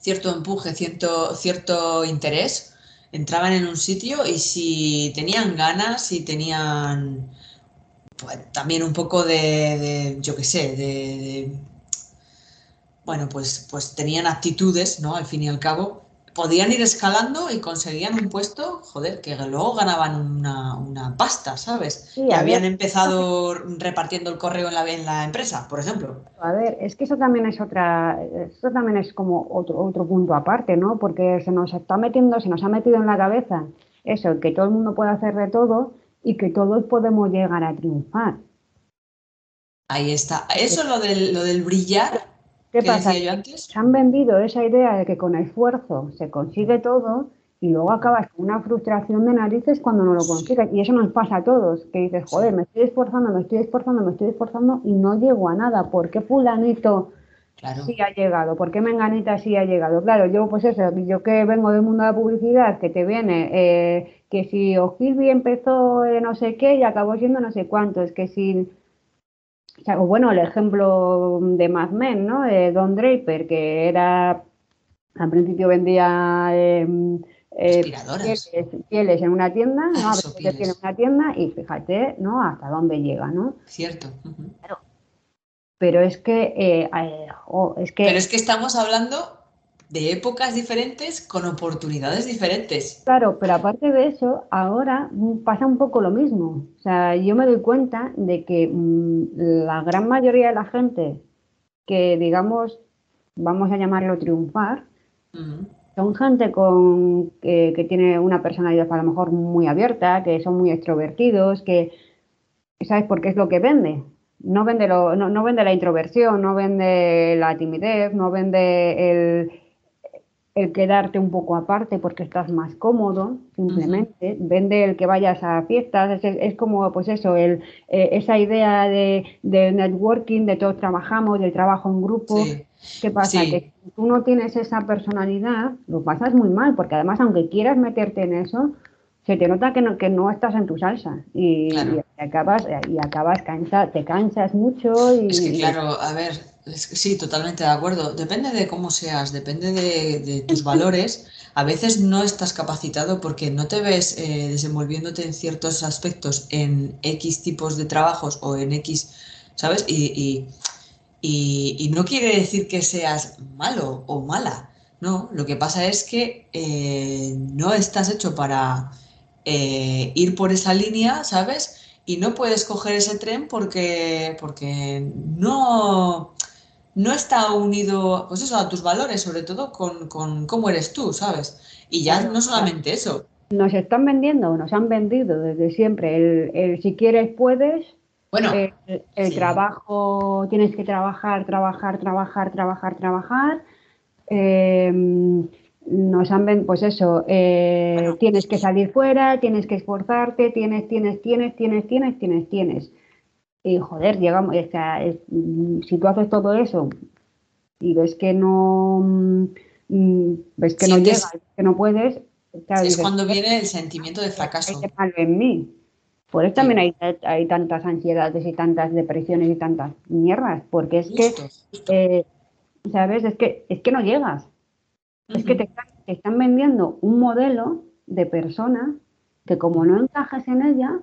cierto empuje, cierto, cierto interés, entraban en un sitio y si tenían ganas, y tenían pues, también un poco de, yo qué sé, de, bueno, pues, pues tenían actitudes, ¿no? Al fin y al cabo, podían ir escalando y conseguían un puesto, joder, que luego ganaban una, pasta, ¿sabes? y habían empezado repartiendo el correo en la, en la empresa, por ejemplo. A ver, es que eso también es otra, eso también es como otro, otro punto aparte, ¿no? Porque se nos está metiendo, se nos ha metido en la cabeza eso, que todo el mundo puede hacer de todo y que todos podemos llegar a triunfar. Ahí está. Eso lo del, lo del brillar. ¿Qué pasa? Se han vendido esa idea de que con esfuerzo se consigue todo y luego acabas con una frustración de narices cuando no lo consigues. Y eso nos pasa a todos, que dices, joder, me estoy esforzando, me estoy esforzando, me estoy esforzando y no llego a nada. ¿Por qué fulanito sí ha llegado? ¿Por qué menganita sí ha llegado? Claro, yo pues eso, yo que vengo del mundo de la publicidad, que te viene, eh, que si Ogilvy empezó no sé qué y acabó siendo no sé cuánto, es que si o bueno, el ejemplo de Mad Men, ¿no? De Don Draper, que era, al principio vendía em, eh, pieles, en una tienda, ¿no? en una tienda y fíjate, ¿no? Hasta dónde llega, ¿no? Cierto. Pero es que, eh, eh, es que... Pero es que estamos hablando de épocas diferentes con oportunidades diferentes. Claro, pero aparte de eso, ahora pasa un poco lo mismo. O sea, yo me doy cuenta de que mm, la gran mayoría de la gente que, digamos, vamos a llamarlo triunfar, son gente con que, tiene una personalidad a lo mejor muy abierta, que son muy extrovertidos, que, ¿sabes por qué es lo que vende? No vende, lo, no, no vende la introversión, no vende la timidez, no vende el el quedarte un poco aparte porque estás más cómodo, simplemente. Vende el que vayas a fiestas, es, como, pues eso, el, eh, esa idea de, networking, de todos trabajamos, del trabajo en grupo. ¿Qué pasa? Que si tú no tienes esa personalidad, lo pasas muy mal, porque además, aunque quieras meterte en eso, se te nota que no, que no estás en tu salsa y, acabas, y acabas cansa, te cansas mucho. Y, es que claro, a ver, sí, totalmente de acuerdo. Depende de cómo seas, depende de, tus valores. A veces no estás capacitado porque no te ves eh, desenvolviéndote en ciertos aspectos en X tipos de trabajos o en X, ¿sabes? Y, no quiere decir que seas malo o mala. No, lo que pasa es que eh, no estás hecho para eh, ir por esa línea, ¿sabes? Y no puedes coger ese tren porque, porque no, no está unido, pues eso, a tus valores, sobre todo con, cómo eres tú, ¿sabes? Y ya no solamente eso. Nos están vendiendo, nos han vendido desde siempre el, si quieres puedes, bueno, el, trabajo, tienes que trabajar, trabajar, trabajar, trabajar, trabajar. Em, nos han vendido, pues eso, eh, tienes que salir fuera, tienes que esforzarte, tienes, tienes, tienes, tienes, tienes, tienes, tienes. Y joder, llegamos, o sea, mm, si tú haces todo eso y ves que no mm, ves que no llegas, que no puedes, es cuando viene el sentimiento de fracaso. Hay en mí. Por eso también hay, hay, tantas ansiedades y tantas depresiones y tantas mierdas, porque es que, eh, ¿sabes? Es que, es que no llegas. Es que te, te, están vendiendo un modelo de persona que como no encajas en ella,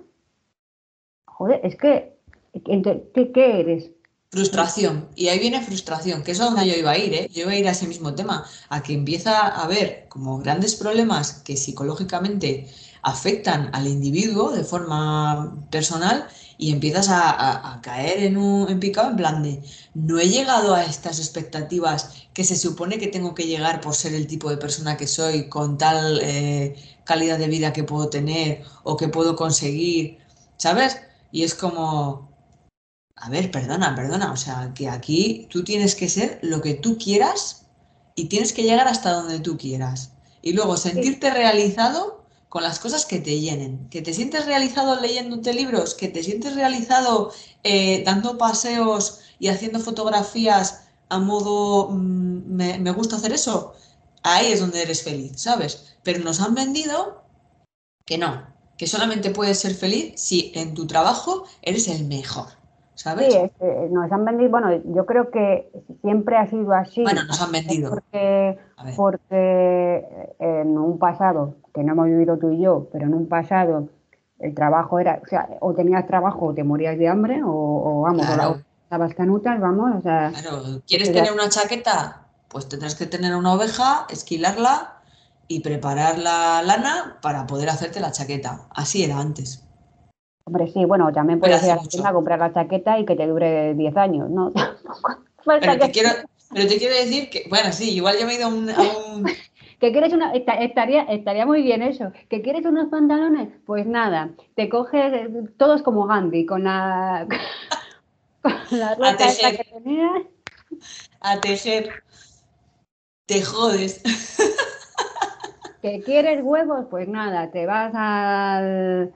joder, es que ¿Qué, qué eres? Frustración. Y ahí viene frustración, que es donde yo iba a ir, ¿eh? Yo iba a ir a ese mismo tema, a que empieza a haber como grandes problemas que psicológicamente afectan al individuo de forma personal y empiezas a, caer en un picado en plan de no he llegado a estas expectativas que se supone que tengo que llegar por ser el tipo de persona que soy, con tal eh, calidad de vida que puedo tener o que puedo conseguir, ¿sabes? Y es como, a ver, perdona, perdona, o sea, que aquí tú tienes que ser lo que tú quieras y tienes que llegar hasta donde tú quieras. Y luego sentirte realizado con las cosas que te llenen. Que te sientes realizado leyéndote libros, que te sientes realizado eh, dando paseos y haciendo fotografías a modo mm, me, me gusta hacer eso. Ahí es donde eres feliz, ¿sabes? Pero nos han vendido que no, que solamente puedes ser feliz si en tu trabajo eres el mejor. ¿Sabes? Sí, nos han vendido, bueno, yo creo que siempre ha sido así. Bueno, nos han vendido. Porque, porque en un pasado, que no hemos vivido tú y yo, pero en un pasado el trabajo era, o sea, o tenías trabajo o te morías de hambre, o, vamos, o estabas canutas, vamos, o sea. Claro, ¿quieres tener una chaqueta? Pues tendrás que tener una oveja, esquilarla y preparar la lana para poder hacerte la chaqueta. Así era antes. Hombre, sí, bueno, también puedes ir a la tienda a comprar la chaqueta y que te dure 10 años, ¿no? pero, te quiero, pero te quiero decir que, bueno, sí, igual yo me he ido a un... ¿Que quieres una, estaría, estaría muy bien eso. ¿Que quieres unos pantalones? Pues nada, te coges eh, todos como Gandhi, con la, con la ropa que tenías. A tejer. Te jodes. ¿Que quieres huevos? Pues nada, te vas al,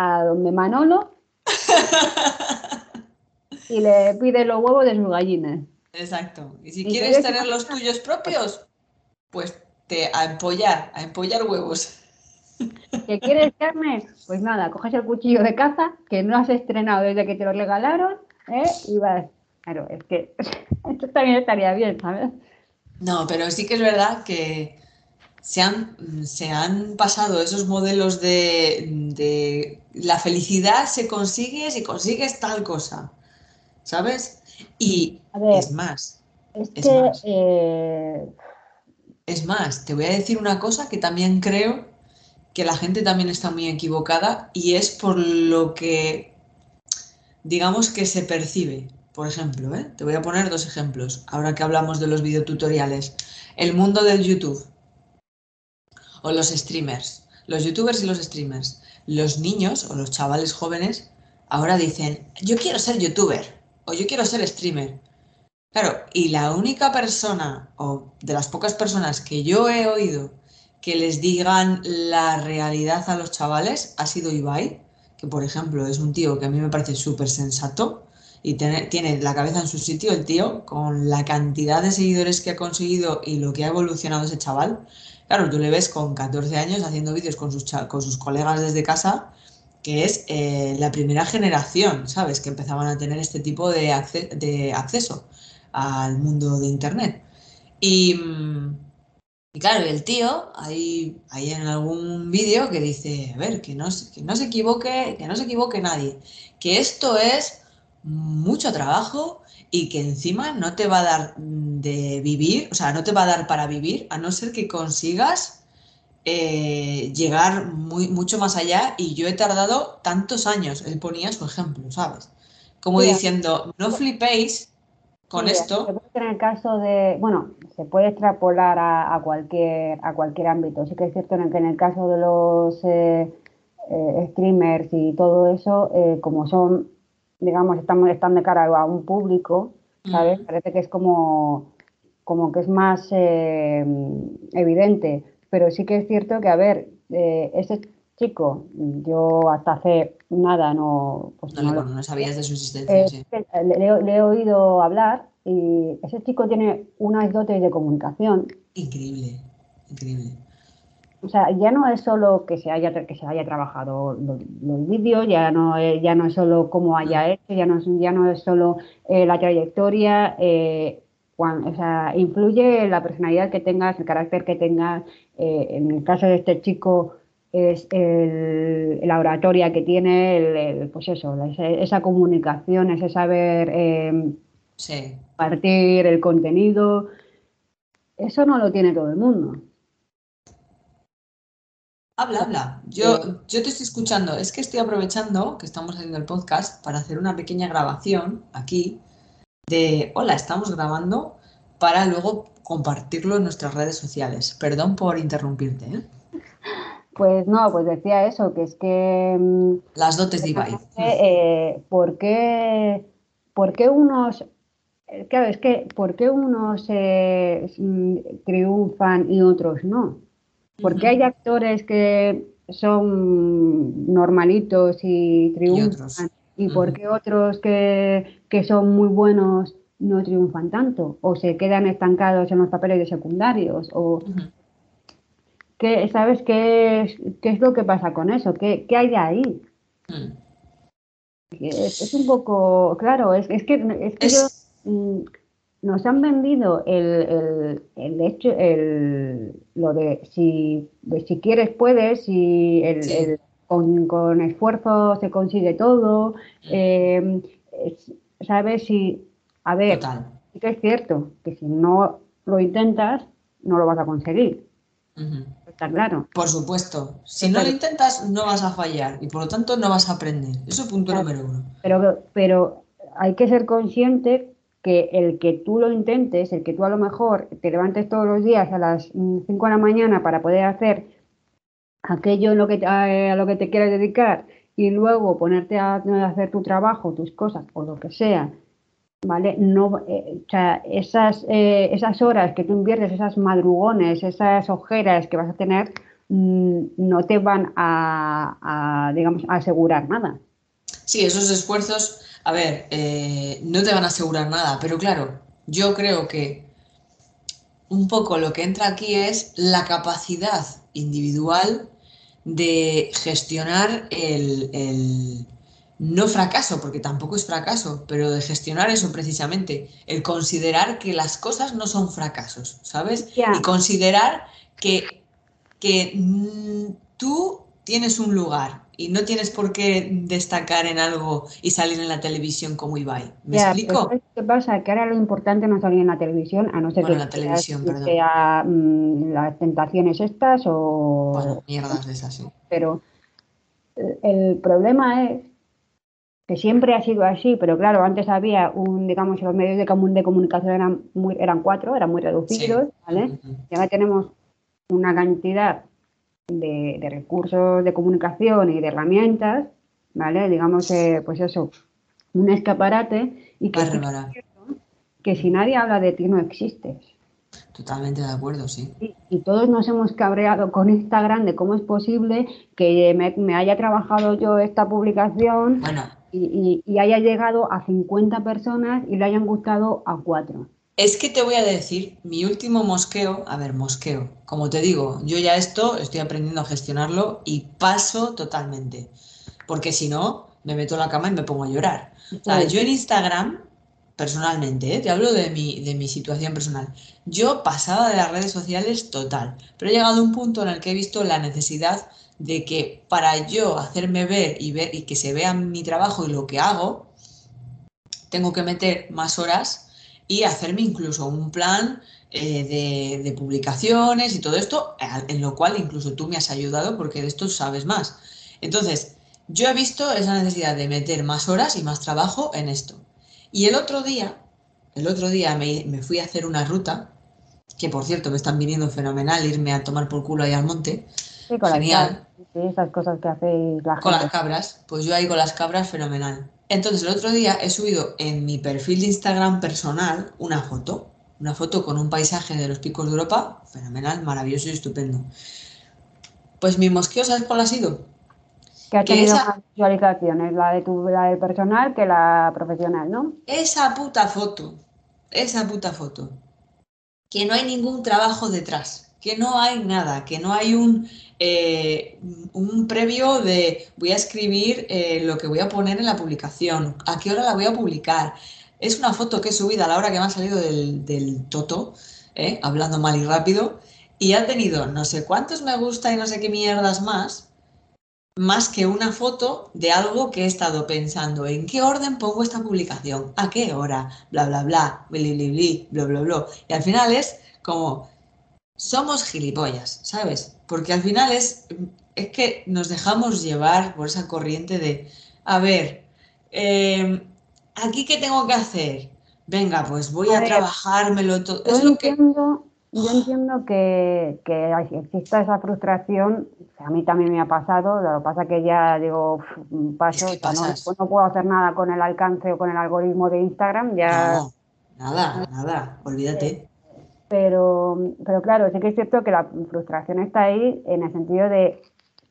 a donde Manolo y le pides los huevos de sus gallinas. Exacto. Y si quieres tener los tuyos propios, pues te a empollar, a empollar huevos. ¿Que quieres carne? Pues nada, coges el cuchillo de caza que no has estrenado desde que te lo regalaron ¿eh? y vas. Claro, es que esto también estaría bien, ¿sabes? No, pero sí que es verdad que se han, se han pasado esos modelos de, la felicidad se consigue si consigues tal cosa, ¿sabes? Y es más. Es, que, eh, es más, te voy a decir una cosa que también creo que la gente también está muy equivocada y es por lo que, digamos, que se percibe. Por ejemplo, ¿eh? te voy a poner dos ejemplos, ahora que hablamos de los videotutoriales. El mundo del YouTube o los streamers, los youtubers y los streamers. Los niños o los chavales jóvenes ahora dicen, yo quiero ser youtuber o yo quiero ser streamer. Claro, y la única persona, o de las pocas personas que yo he oído que les digan la realidad a los chavales ha sido Ibai, que por ejemplo es un tío que a mí me parece súper sensato y tiene, tiene, la cabeza en su sitio el tío con la cantidad de seguidores que ha conseguido y lo que ha evolucionado ese chaval. Claro, tú le ves con 14 años haciendo vídeos con sus, con sus colegas desde casa que es eh, la primera generación, ¿sabes? Que empezaban a tener este tipo de, acceso al mundo de Internet. Y, mm, claro, el tío, hay, hay en algún vídeo que dice, a ver, que no, que no se equivoque, que no se equivoque nadie, que esto es mucho trabajo y que encima no te va a dar de vivir, o sea, no te va a dar para vivir, a no ser que consigas eh, llegar muy, mucho más allá y yo he tardado tantos años, él ponía su ejemplo, ¿sabes? Como diciendo, no flipéis con esto. En el caso de, bueno, se puede extrapolar a, cualquier a cualquier ámbito. Sí que es cierto que en el caso de los eh, eh, streamers y todo eso, eh, como son, digamos, están, están de cara a un público, ¿sabes? Parece que es como, como que es más evidente. Pero sí que es cierto que, a ver, ese chico, yo hasta hace nada no... Pues no, sabías de su existencia. Eh, le, he oído hablar y ese chico tiene unas dotes de comunicación. Increíble, increíble. O sea, ya no es solo que se haya, que se haya trabajado los, vídeos, ya no, es, ya no es solo cómo haya hecho, ya no es, ya no es solo eh, la trayectoria, eh, o sea, influye la personalidad que tengas, el carácter que tengas. en el caso de este chico, es el, la oratoria que tiene, el, pues eso, esa, comunicación, ese saber eh, partir el contenido. Eso no lo tiene todo el mundo. Habla, habla. Yo, yo te estoy escuchando. Es que estoy aprovechando que estamos haciendo el podcast para hacer una pequeña grabación aquí de, hola, estamos grabando para luego compartirlo en nuestras redes sociales. Perdón por interrumpirte. ¿eh? Pues no, pues decía eso, que es que... Mm, Las dotes de Ibai. Eh, ¿por, qué, ¿Por qué unos... Eh, claro, es que ¿por qué unos eh, mm, triunfan y otros no? ¿Por qué hay actores que son normalitos y triunfan? ¿Y, por qué otros que, que son muy buenos no triunfan tanto? ¿O se quedan estancados en los papeles de secundarios? O, ¿Qué, ¿Sabes qué es, qué es lo que pasa con eso? ¿Qué, qué hay ahí? Hmm. Es, un poco, claro, es, es que, es que mm, nos han vendido el, el, hecho, el, lo de si, si quieres puedes, si el, con, con, esfuerzo se consigue todo, eh, ¿sabes? Si, a ver, que es cierto que si no lo intentas, no lo vas a conseguir. Está claro. Por supuesto. Si no lo intentas, no vas a fallar y por lo tanto no vas a aprender. Eso es punto número uno. Pero, pero hay que ser consciente que el que tú lo intentes, el que tú a lo mejor te levantes todos los días a las 5 de la mañana para poder hacer aquello en lo que, a, lo que te quieres dedicar y luego ponerte a, hacer tu trabajo, tus cosas o lo que sea, ¿vale? No, eh, o sea, esas, eh, esas horas que tú inviertes, esas madrugones, esas ojeras que vas a tener, mm, no te van a, digamos, a asegurar nada. Sí, esos esfuerzos, a ver, eh, no te van a asegurar nada, pero claro, yo creo que un poco lo que entra aquí es la capacidad individual de gestionar el, no fracaso, porque tampoco es fracaso, pero de gestionar eso precisamente, el considerar que las cosas no son fracasos, ¿sabes? Y considerar que, que mm, tú tienes un lugar y no tienes por qué destacar en algo y salir en la televisión como Ibai. ¿Me explico? ¿Qué pasa? Que ahora lo importante no es salir en la televisión, a no ser que la televisión, sea mm, las tentaciones estas o... Bueno, mierdas de esas, sí. Pero el problema es que siempre ha sido así, pero claro, antes había un, digamos, los medios de, de comunicación eran, muy, eran cuatro, eran muy reducidos, ¿vale? Y ahora tenemos una cantidad de, recursos de comunicación y de herramientas, ¿vale? Digamos, eh, pues eso, un escaparate y que, que si nadie habla de ti no existes. Totalmente de acuerdo, sí. Y, todos nos hemos cabreado con Instagram de cómo es posible que me, haya trabajado yo esta publicación y, y, haya llegado a 50 personas y le hayan gustado a cuatro. Es que te voy a decir, mi último mosqueo, a ver, mosqueo, como te digo, yo ya esto estoy aprendiendo a gestionarlo y paso totalmente, porque si no, me meto en la cama y me pongo a llorar. O sea, yo en Instagram, personalmente, ¿eh? te hablo de mi, de mi situación personal, yo pasaba de las redes sociales total, pero he llegado a un punto en el que he visto la necesidad de que para yo hacerme ver y ver y que se vea mi trabajo y lo que hago, tengo que meter más horas y hacerme incluso un plan eh, de, publicaciones y todo esto, en lo cual incluso tú me has ayudado porque de esto sabes más. Entonces, yo he visto esa necesidad de meter más horas y más trabajo en esto. Y el otro día, el otro día me, fui a hacer una ruta, que por cierto me están viniendo fenomenal irme a tomar por culo ahí al monte. Genial. sí, esas cosas que hacéis la Con las cabras, pues yo ahí con las cabras fenomenal. Entonces el otro día he subido en mi perfil de Instagram personal una foto, una foto con un paisaje de los picos de Europa, fenomenal, maravilloso y estupendo. Pues mi mosqueo, ¿sabes cuál ha sido? Que ha tenido más visualizaciones, la de tu, la del personal que la profesional, ¿no? Esa puta foto, esa puta foto. Que no hay ningún trabajo detrás, que no hay nada, que no hay un eh, un previo de voy a escribir eh, lo que voy a poner en la publicación, a qué hora la voy a publicar. Es una foto que he subido a la hora que me ha salido del, toto, eh, hablando mal y rápido, y ha tenido no sé cuántos me gusta y no sé qué mierdas más, más que una foto de algo que he estado pensando, en qué orden pongo esta publicación, a qué hora, bla, bla, bla, bli, bli, bli, bla, bla, bla. Y al final es como, somos gilipollas, ¿sabes? Porque al final es, es que nos dejamos llevar por esa corriente de, a ver, em, ¿aquí qué tengo que hacer? Venga, pues voy a, trabajármelo todo. Yo, entiendo, yo entiendo que, que exista esa frustración, a mí también me ha pasado, lo que pasa que ya digo, paso, no, no, puedo hacer nada con el alcance o con el algoritmo de Instagram, ya... No, nada, nada, olvídate. Pero, pero claro, sí que es cierto que la frustración está ahí en el sentido de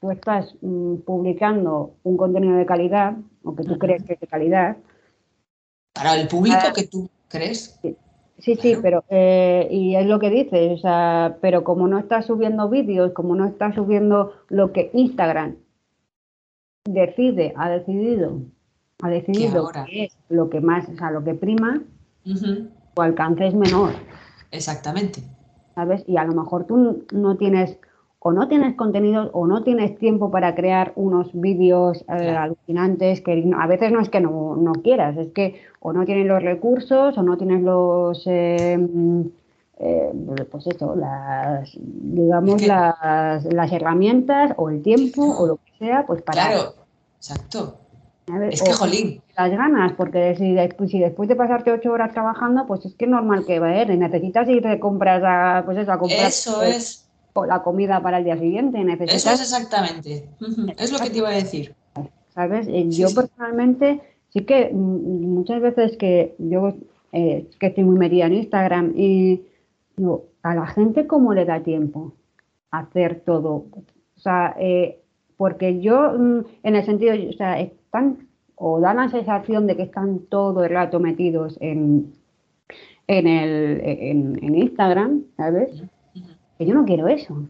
tú estás mm, publicando un contenido de calidad, o que tú crees que es de calidad. Para el público que tú crees. Sí, sí, pero eh, y es lo que dices, o sea, pero como no estás subiendo vídeos, como no estás subiendo lo que Instagram decide, ha decidido, ha decidido que es lo que más, o sea, lo que prima, tu alcance es menor. Exactamente. ¿Sabes? Y a lo mejor tú no tienes o no tienes contenido o no tienes tiempo para crear unos vídeos eh, alucinantes que a veces no es que no, quieras, es que o no tienes los recursos o no tienes los, em, eh, pues eso, las, digamos, las, las, herramientas o el tiempo o lo que sea, pues para... Claro, exacto. Es que, jolín. Las ganas, porque si después, si después de pasarte ocho horas trabajando, pues es que es normal que va a ir. Necesitas ir de compras a, pues eso, a comprar. Eso es. La comida para el día siguiente. Necesitas, eso es exactamente. Es lo que te iba a decir. ¿Sabes? Eh, yo personalmente sí que mm, muchas veces que yo eh, que estoy muy metida en Instagram y digo, a la gente cómo le da tiempo a hacer todo. O sea, eh, porque yo mm, en el sentido, o sea, están o dan la sensación de que están todo el rato metidos en, en, el, en, Instagram, ¿sabes? Que yo no quiero eso.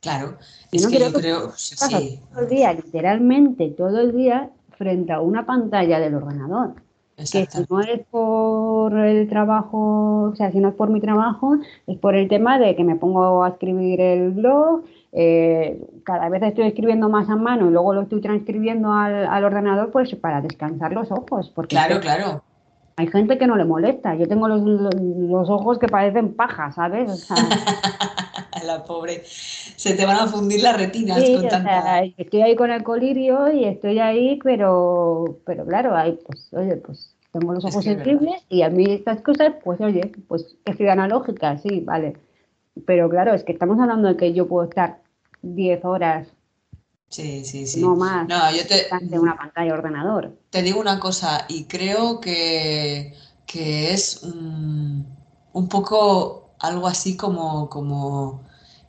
Claro, es que yo creo, sí, todo el día, literalmente todo el día frente a una pantalla del ordenador. Que si no es por el trabajo, o sea, si no es por mi trabajo, es por el tema de que me pongo a escribir el blog, eh, cada vez estoy escribiendo más a mano y luego lo estoy transcribiendo al, ordenador, pues para descansar los ojos. Porque claro, claro. Hay gente que no le molesta. Yo tengo los, los ojos que parecen paja, ¿sabes? O sea, la pobre, se te van a fundir las retinas con tanta... estoy ahí con el colirio y estoy ahí, pero, pero claro, ahí, pues, oye, pues tengo los ojos sensibles y a mí estas cosas, pues oye, pues que soy analógica, sí, vale. Pero claro, es que estamos hablando de que yo puedo estar 10 horas Sí, sí, sí. No más. No, yo te, de una pantalla ordenador. Te digo una cosa, y creo que, que es un, un, poco algo así como, como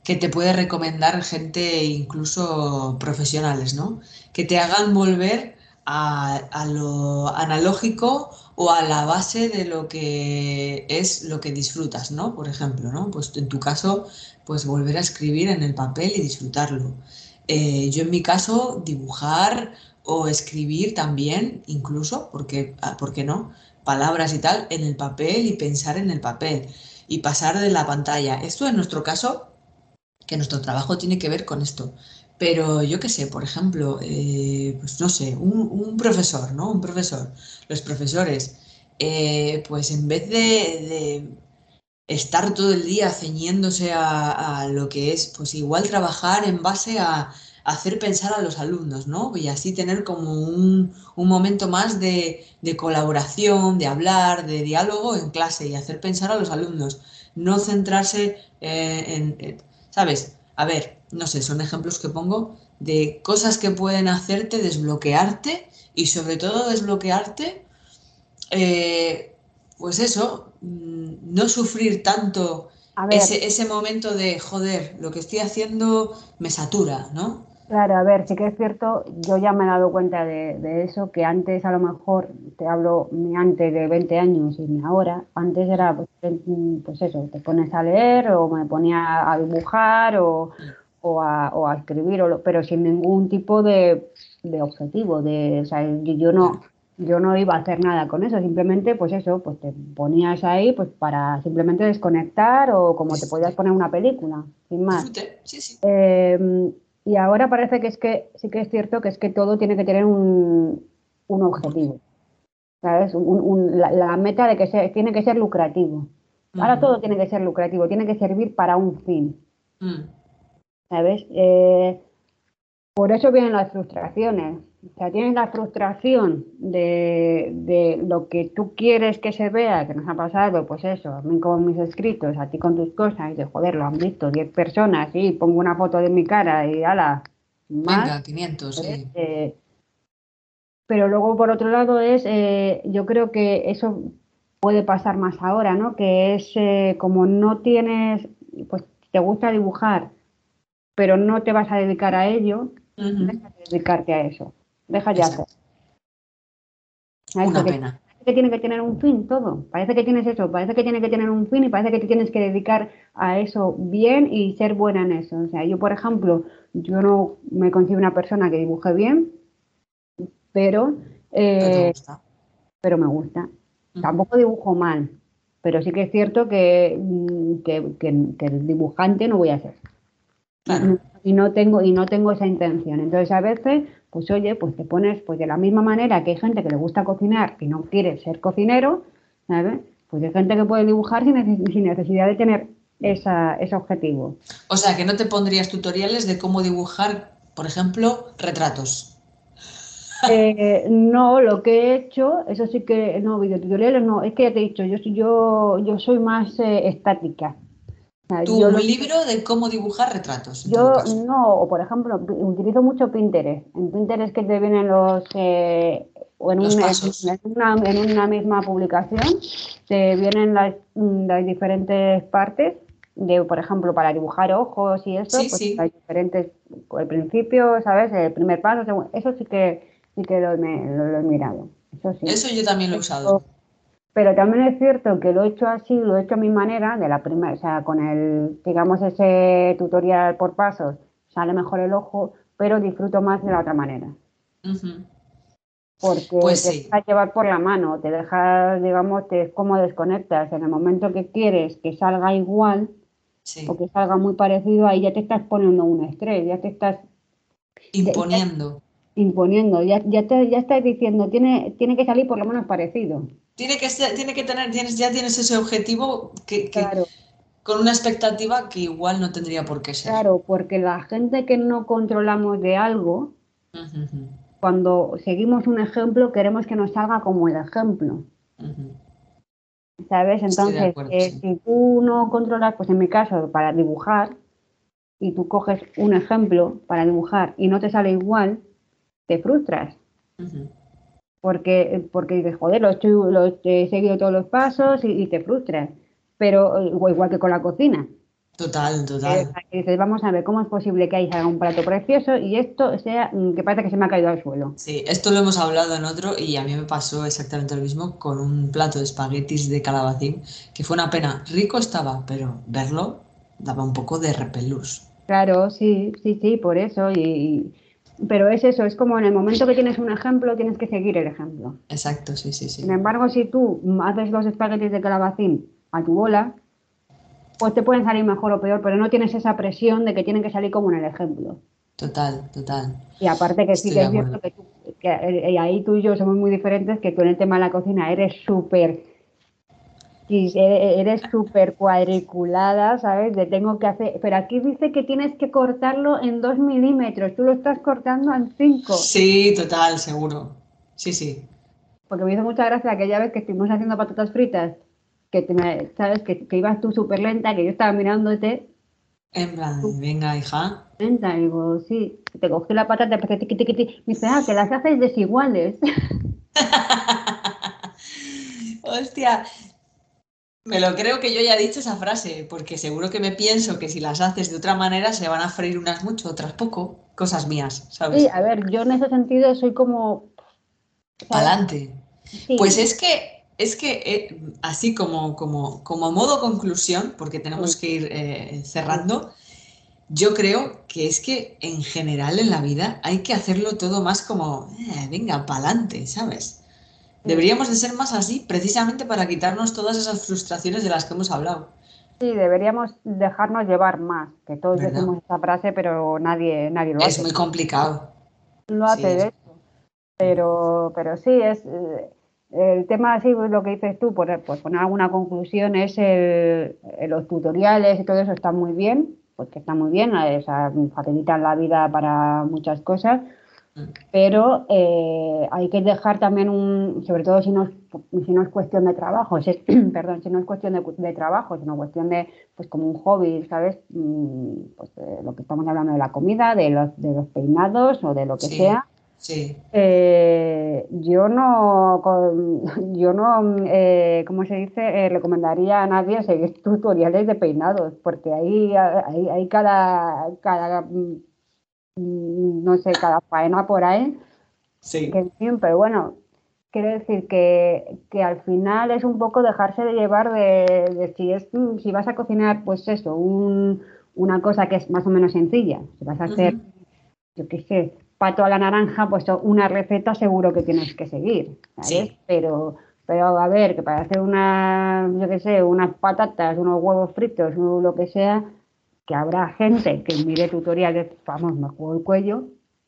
que te puede recomendar gente incluso profesionales, ¿no? Que te hagan volver a, lo analógico o a la base de lo que es lo que disfrutas, ¿no? Por ejemplo, ¿no? Pues en tu caso, pues volver a escribir en el papel y disfrutarlo. Eh, yo en mi caso, dibujar o escribir también, incluso, porque, ah, ¿por qué no? Palabras y tal, en el papel y pensar en el papel y pasar de la pantalla. Esto en nuestro caso que nuestro trabajo tiene que ver con esto. Pero yo qué sé, por ejemplo, eh, pues no sé, un, profesor, ¿no? Un profesor. Los profesores, eh, pues en vez de, estar todo el día ceñiéndose a, lo que es, pues igual trabajar en base a, hacer pensar a los alumnos, ¿no? Y así tener como un, momento más de, colaboración, de hablar, de diálogo en clase y hacer pensar a los alumnos. No centrarse eh, en ¿Sabes? A ver, no sé, son ejemplos que pongo de cosas que pueden hacerte desbloquearte y sobre todo desbloquearte, eh, pues eso, mm, no sufrir tanto ese, ese momento de, joder, lo que estoy haciendo me satura, ¿no? Claro, a ver, sí que es cierto, yo ya me he dado cuenta de, eso, que antes a lo mejor, te hablo ni antes de 20 años y ni ahora, antes era, pues, pues, eso, te pones a leer o me ponía a dibujar o, a, escribir, o pero sin ningún tipo de, objetivo, de, o sea, yo no, yo no iba a hacer nada con eso, simplemente pues eso, pues te ponías ahí pues para simplemente desconectar o como te podías poner una película, sin más. Sí, sí. Em, y ahora parece que es que sí que es cierto que es que todo tiene que tener un, objetivo. ¿Sabes? la, meta de que tiene que ser lucrativo. Ahora todo tiene que ser lucrativo, tiene que servir para un fin. Mm. ¿Sabes? Eh, por eso vienen las frustraciones. O sea, tienes la frustración de, lo que tú quieres que se vea, que nos ha pasado, pues eso, a mí con mis escritos, a ti con tus cosas, y de joder, lo han visto 10 personas, y pongo una foto de mi cara y ala, más. Venga, 500, sí. Eh, pero luego, por otro lado, es, eh, yo creo que eso puede pasar más ahora, ¿no? Que es eh, como no tienes, pues te gusta dibujar, pero no te vas a dedicar a ello, dedicarte a eso. Deja ya hacer. Una pena. Parece que tiene que tener un fin todo. Parece que tienes eso, parece que tiene que tener un fin y parece que te tienes que dedicar a eso bien y ser buena en eso. O sea, yo, por ejemplo, yo no me consigo una persona que dibuje bien, pero, eh, pero me gusta. Tampoco dibujo mal, pero sí que es cierto que, mm, que, el dibujante no voy a ser. Y no tengo, y no tengo esa intención. Entonces a veces pues oye, pues te pones, pues de la misma manera que hay gente que le gusta cocinar y no quiere ser cocinero, ¿sabes? Pues hay gente que puede dibujar sin, necesidad de tener esa, ese objetivo. O sea, que no te pondrías tutoriales de cómo dibujar, por ejemplo, retratos. Eh, no, lo que he hecho, eso sí que, no, videotutoriales no, es que ya te he dicho, yo, yo, yo soy más eh, estática. ¿Tu libro de cómo dibujar retratos? Yo no, o por ejemplo, utilizo mucho Pinterest. En Pinterest que te vienen los... Eh, o en, una, en, una, misma publicación te vienen las, las, diferentes partes de, por ejemplo, para dibujar ojos y eso, pues hay diferentes, el principio, ¿sabes? El primer paso, eso sí que sí que lo, he mirado. Eso, sí. eso yo también lo he usado. Pero también es cierto que lo he hecho así, lo he hecho a mi manera, de la primera, o sea, con el, digamos, ese tutorial por pasos, sale mejor el ojo, pero disfruto más de la otra manera. Porque pues te dejas llevar por la mano, te dejas, digamos, te, es como desconectas. En el momento que quieres que salga igual o que salga muy parecido, ahí ya te estás poniendo un estrés, ya te estás imponiendo imponiendo, ya, ya, te, ya estás diciendo, tiene, tiene que salir por lo menos parecido. Tiene que, tiene que tener, tienes, ya tienes ese objetivo que, con una expectativa que igual no tendría por qué ser. Claro, porque la gente que no controlamos de algo, cuando seguimos un ejemplo, queremos que nos salga como el ejemplo. ¿Sabes? Entonces, eh, si tú no controlas, pues en mi caso, para dibujar, y tú coges un ejemplo para dibujar y no te sale igual, te frustras. Porque, porque dices, joder, lo, he seguido todos los pasos y, te frustras. Pero igual que con la cocina. Total, total. dices, vamos a ver cómo es posible que salga un plato precioso y esto sea mm, que parece que se me ha caído al suelo. Sí, esto lo hemos hablado en otro y a mí me pasó exactamente lo mismo con un plato de espaguetis de calabacín, que fue una pena. Rico estaba, pero verlo daba un poco de repelús. Claro, sí, sí, sí, por eso. y, pero es eso, es como en el momento que tienes un ejemplo, tienes que seguir el ejemplo. Exacto, sí, sí, sí. Sin embargo, si tú haces los espaguetis de calabacín a tu bola, pues te pueden salir mejor o peor, pero no tienes esa presión de que tienen que salir como en el ejemplo. Total, total. Y aparte que sí que es cierto que, tú, que eh, ahí tú y yo somos muy diferentes, que tú en el tema de la cocina eres súper eres súper cuadriculada, ¿sabes? De tengo que hacer, pero aquí dice que tienes que cortarlo en dos milímetros, tú lo estás cortando en cinco. Sí, total, seguro. Sí, sí. Porque me hizo mucha gracia aquella vez que estuvimos haciendo patatas fritas, que te, sabes que, ibas tú súper lenta, que yo estaba mirándote. En plan, venga, hija. Lenta, digo, sí, te cogí la patata, me dice, ah, que las haces desiguales. Hostia, me lo creo que yo ya he dicho esa frase, porque seguro que me pienso que si las haces de otra manera se van a freír unas mucho, otras poco. Cosas mías, ¿sabes? Sí, a ver, yo en ese sentido soy como. Adelante. Pues es que, es que eh, así como, como, como modo conclusión, porque tenemos que ir eh, cerrando, yo creo que es que en general en la vida hay que hacerlo todo más como, eh, venga, pa'lante, ¿sabes? Deberíamos de ser más así, precisamente para quitarnos todas esas frustraciones de las que hemos hablado. Sí, deberíamos dejarnos llevar más, que todos decimos esa frase, pero nadie, nadie lo hace. Es muy complicado. Lo hace de eso. Pero, pero sí, es eh, el tema así, pues, lo que dices tú, por, pues poner alguna conclusión, es el, los tutoriales y todo eso está muy bien, porque está muy bien, o sea, facilitan la vida para muchas cosas, pero eh, hay que dejar también un, sobre todo si no es, si no es cuestión de trabajo, si perdón, si no es cuestión de, trabajo, sino cuestión de, pues como un hobby, ¿sabes? Mm, pues lo que estamos hablando de la comida, de los, de los peinados o de lo que sea. Sí. Eh, yo no, yo no, eh, ¿cómo se dice? recomendaría a nadie seguir tutoriales de peinados, porque ahí hay, hay cada, cada no sé, cada faena por ahí. Sí. pero bueno, quiero decir que, al final es un poco dejarse de llevar de, si, es, si vas a cocinar, pues eso, una cosa que es más o menos sencilla. Si vas a hacer, yo qué sé, pato a la naranja, pues una receta seguro que tienes que seguir, ¿sabes? Pero, pero a ver, que para hacer una, yo qué sé, unas patatas, unos huevos fritos, lo que sea, que habrá gente que mire tutoriales, vamos, me juego el cuello.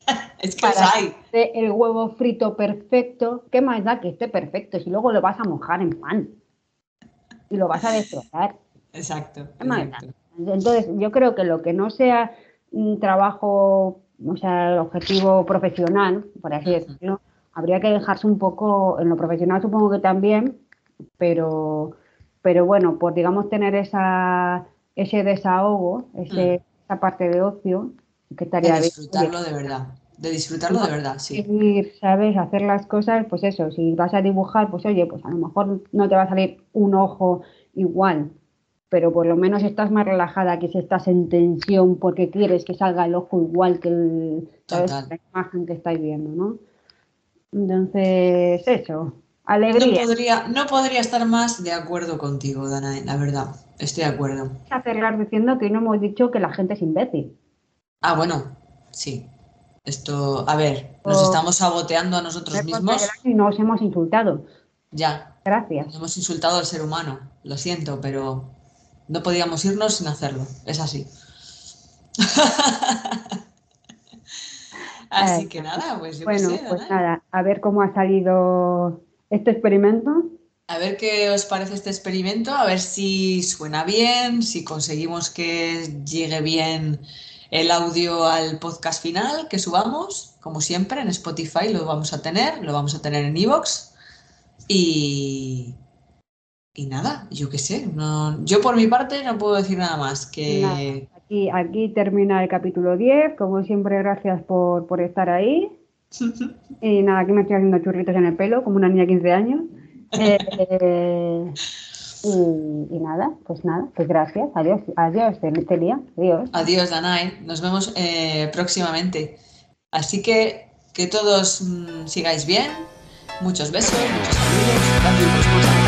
es que hay. El huevo frito perfecto, ¿qué más da que esté perfecto? Si luego lo vas a mojar en pan y lo vas a destrozar. Exacto. Entonces, yo creo que lo que no sea un trabajo, o sea, el objetivo profesional, por así decirlo, habría que dejarse un poco, en lo profesional supongo que también, pero, pero bueno, por digamos tener esa, ese desahogo, ese, mm. esa parte de ocio, que estaría de disfrutarlo de verdad. De disfrutarlo de verdad, sí. ¿Sabes? Hacer las cosas, pues eso, si vas a dibujar, pues oye, pues a lo mejor no te va a salir un ojo igual, pero por lo menos estás más relajada que si estás en tensión porque quieres que salga el ojo igual que el, la imagen que estáis viendo, ¿no? Entonces, eso, alegría. No podría, no podría estar más de acuerdo contigo, Dana, la verdad. Estoy de acuerdo. A cerrar diciendo que no hemos dicho que la gente es imbécil. Ah, bueno, sí. Esto, a ver, nos estamos saboteando a nosotros mismos. Y nos hemos insultado. Ya. Gracias. Nos hemos insultado al ser humano. Lo siento, pero no podíamos irnos sin hacerlo. Es así. Así eh, que nada, pues yo Bueno, pues nada, a ver cómo ha salido este experimento. A ver qué os parece este experimento, a ver si suena bien, si conseguimos que llegue bien el audio al podcast final que subamos, como siempre, en Spotify lo vamos a tener, lo vamos a tener en Evox. Y, y nada, yo qué sé, no, yo por mi parte no puedo decir nada más que... Aquí, aquí termina el capítulo 10. Como siempre, gracias por, por estar ahí. Y nada, aquí me estoy haciendo churritos en el pelo, como una niña de 15 años. Eh, y, nada, pues nada, pues gracias. Adiós, adiós, feliz día. Adiós. Adiós, Danai. Nos vemos eh, próximamente. Así que que todos mm, sigáis bien. Muchos besos, muchos saludos.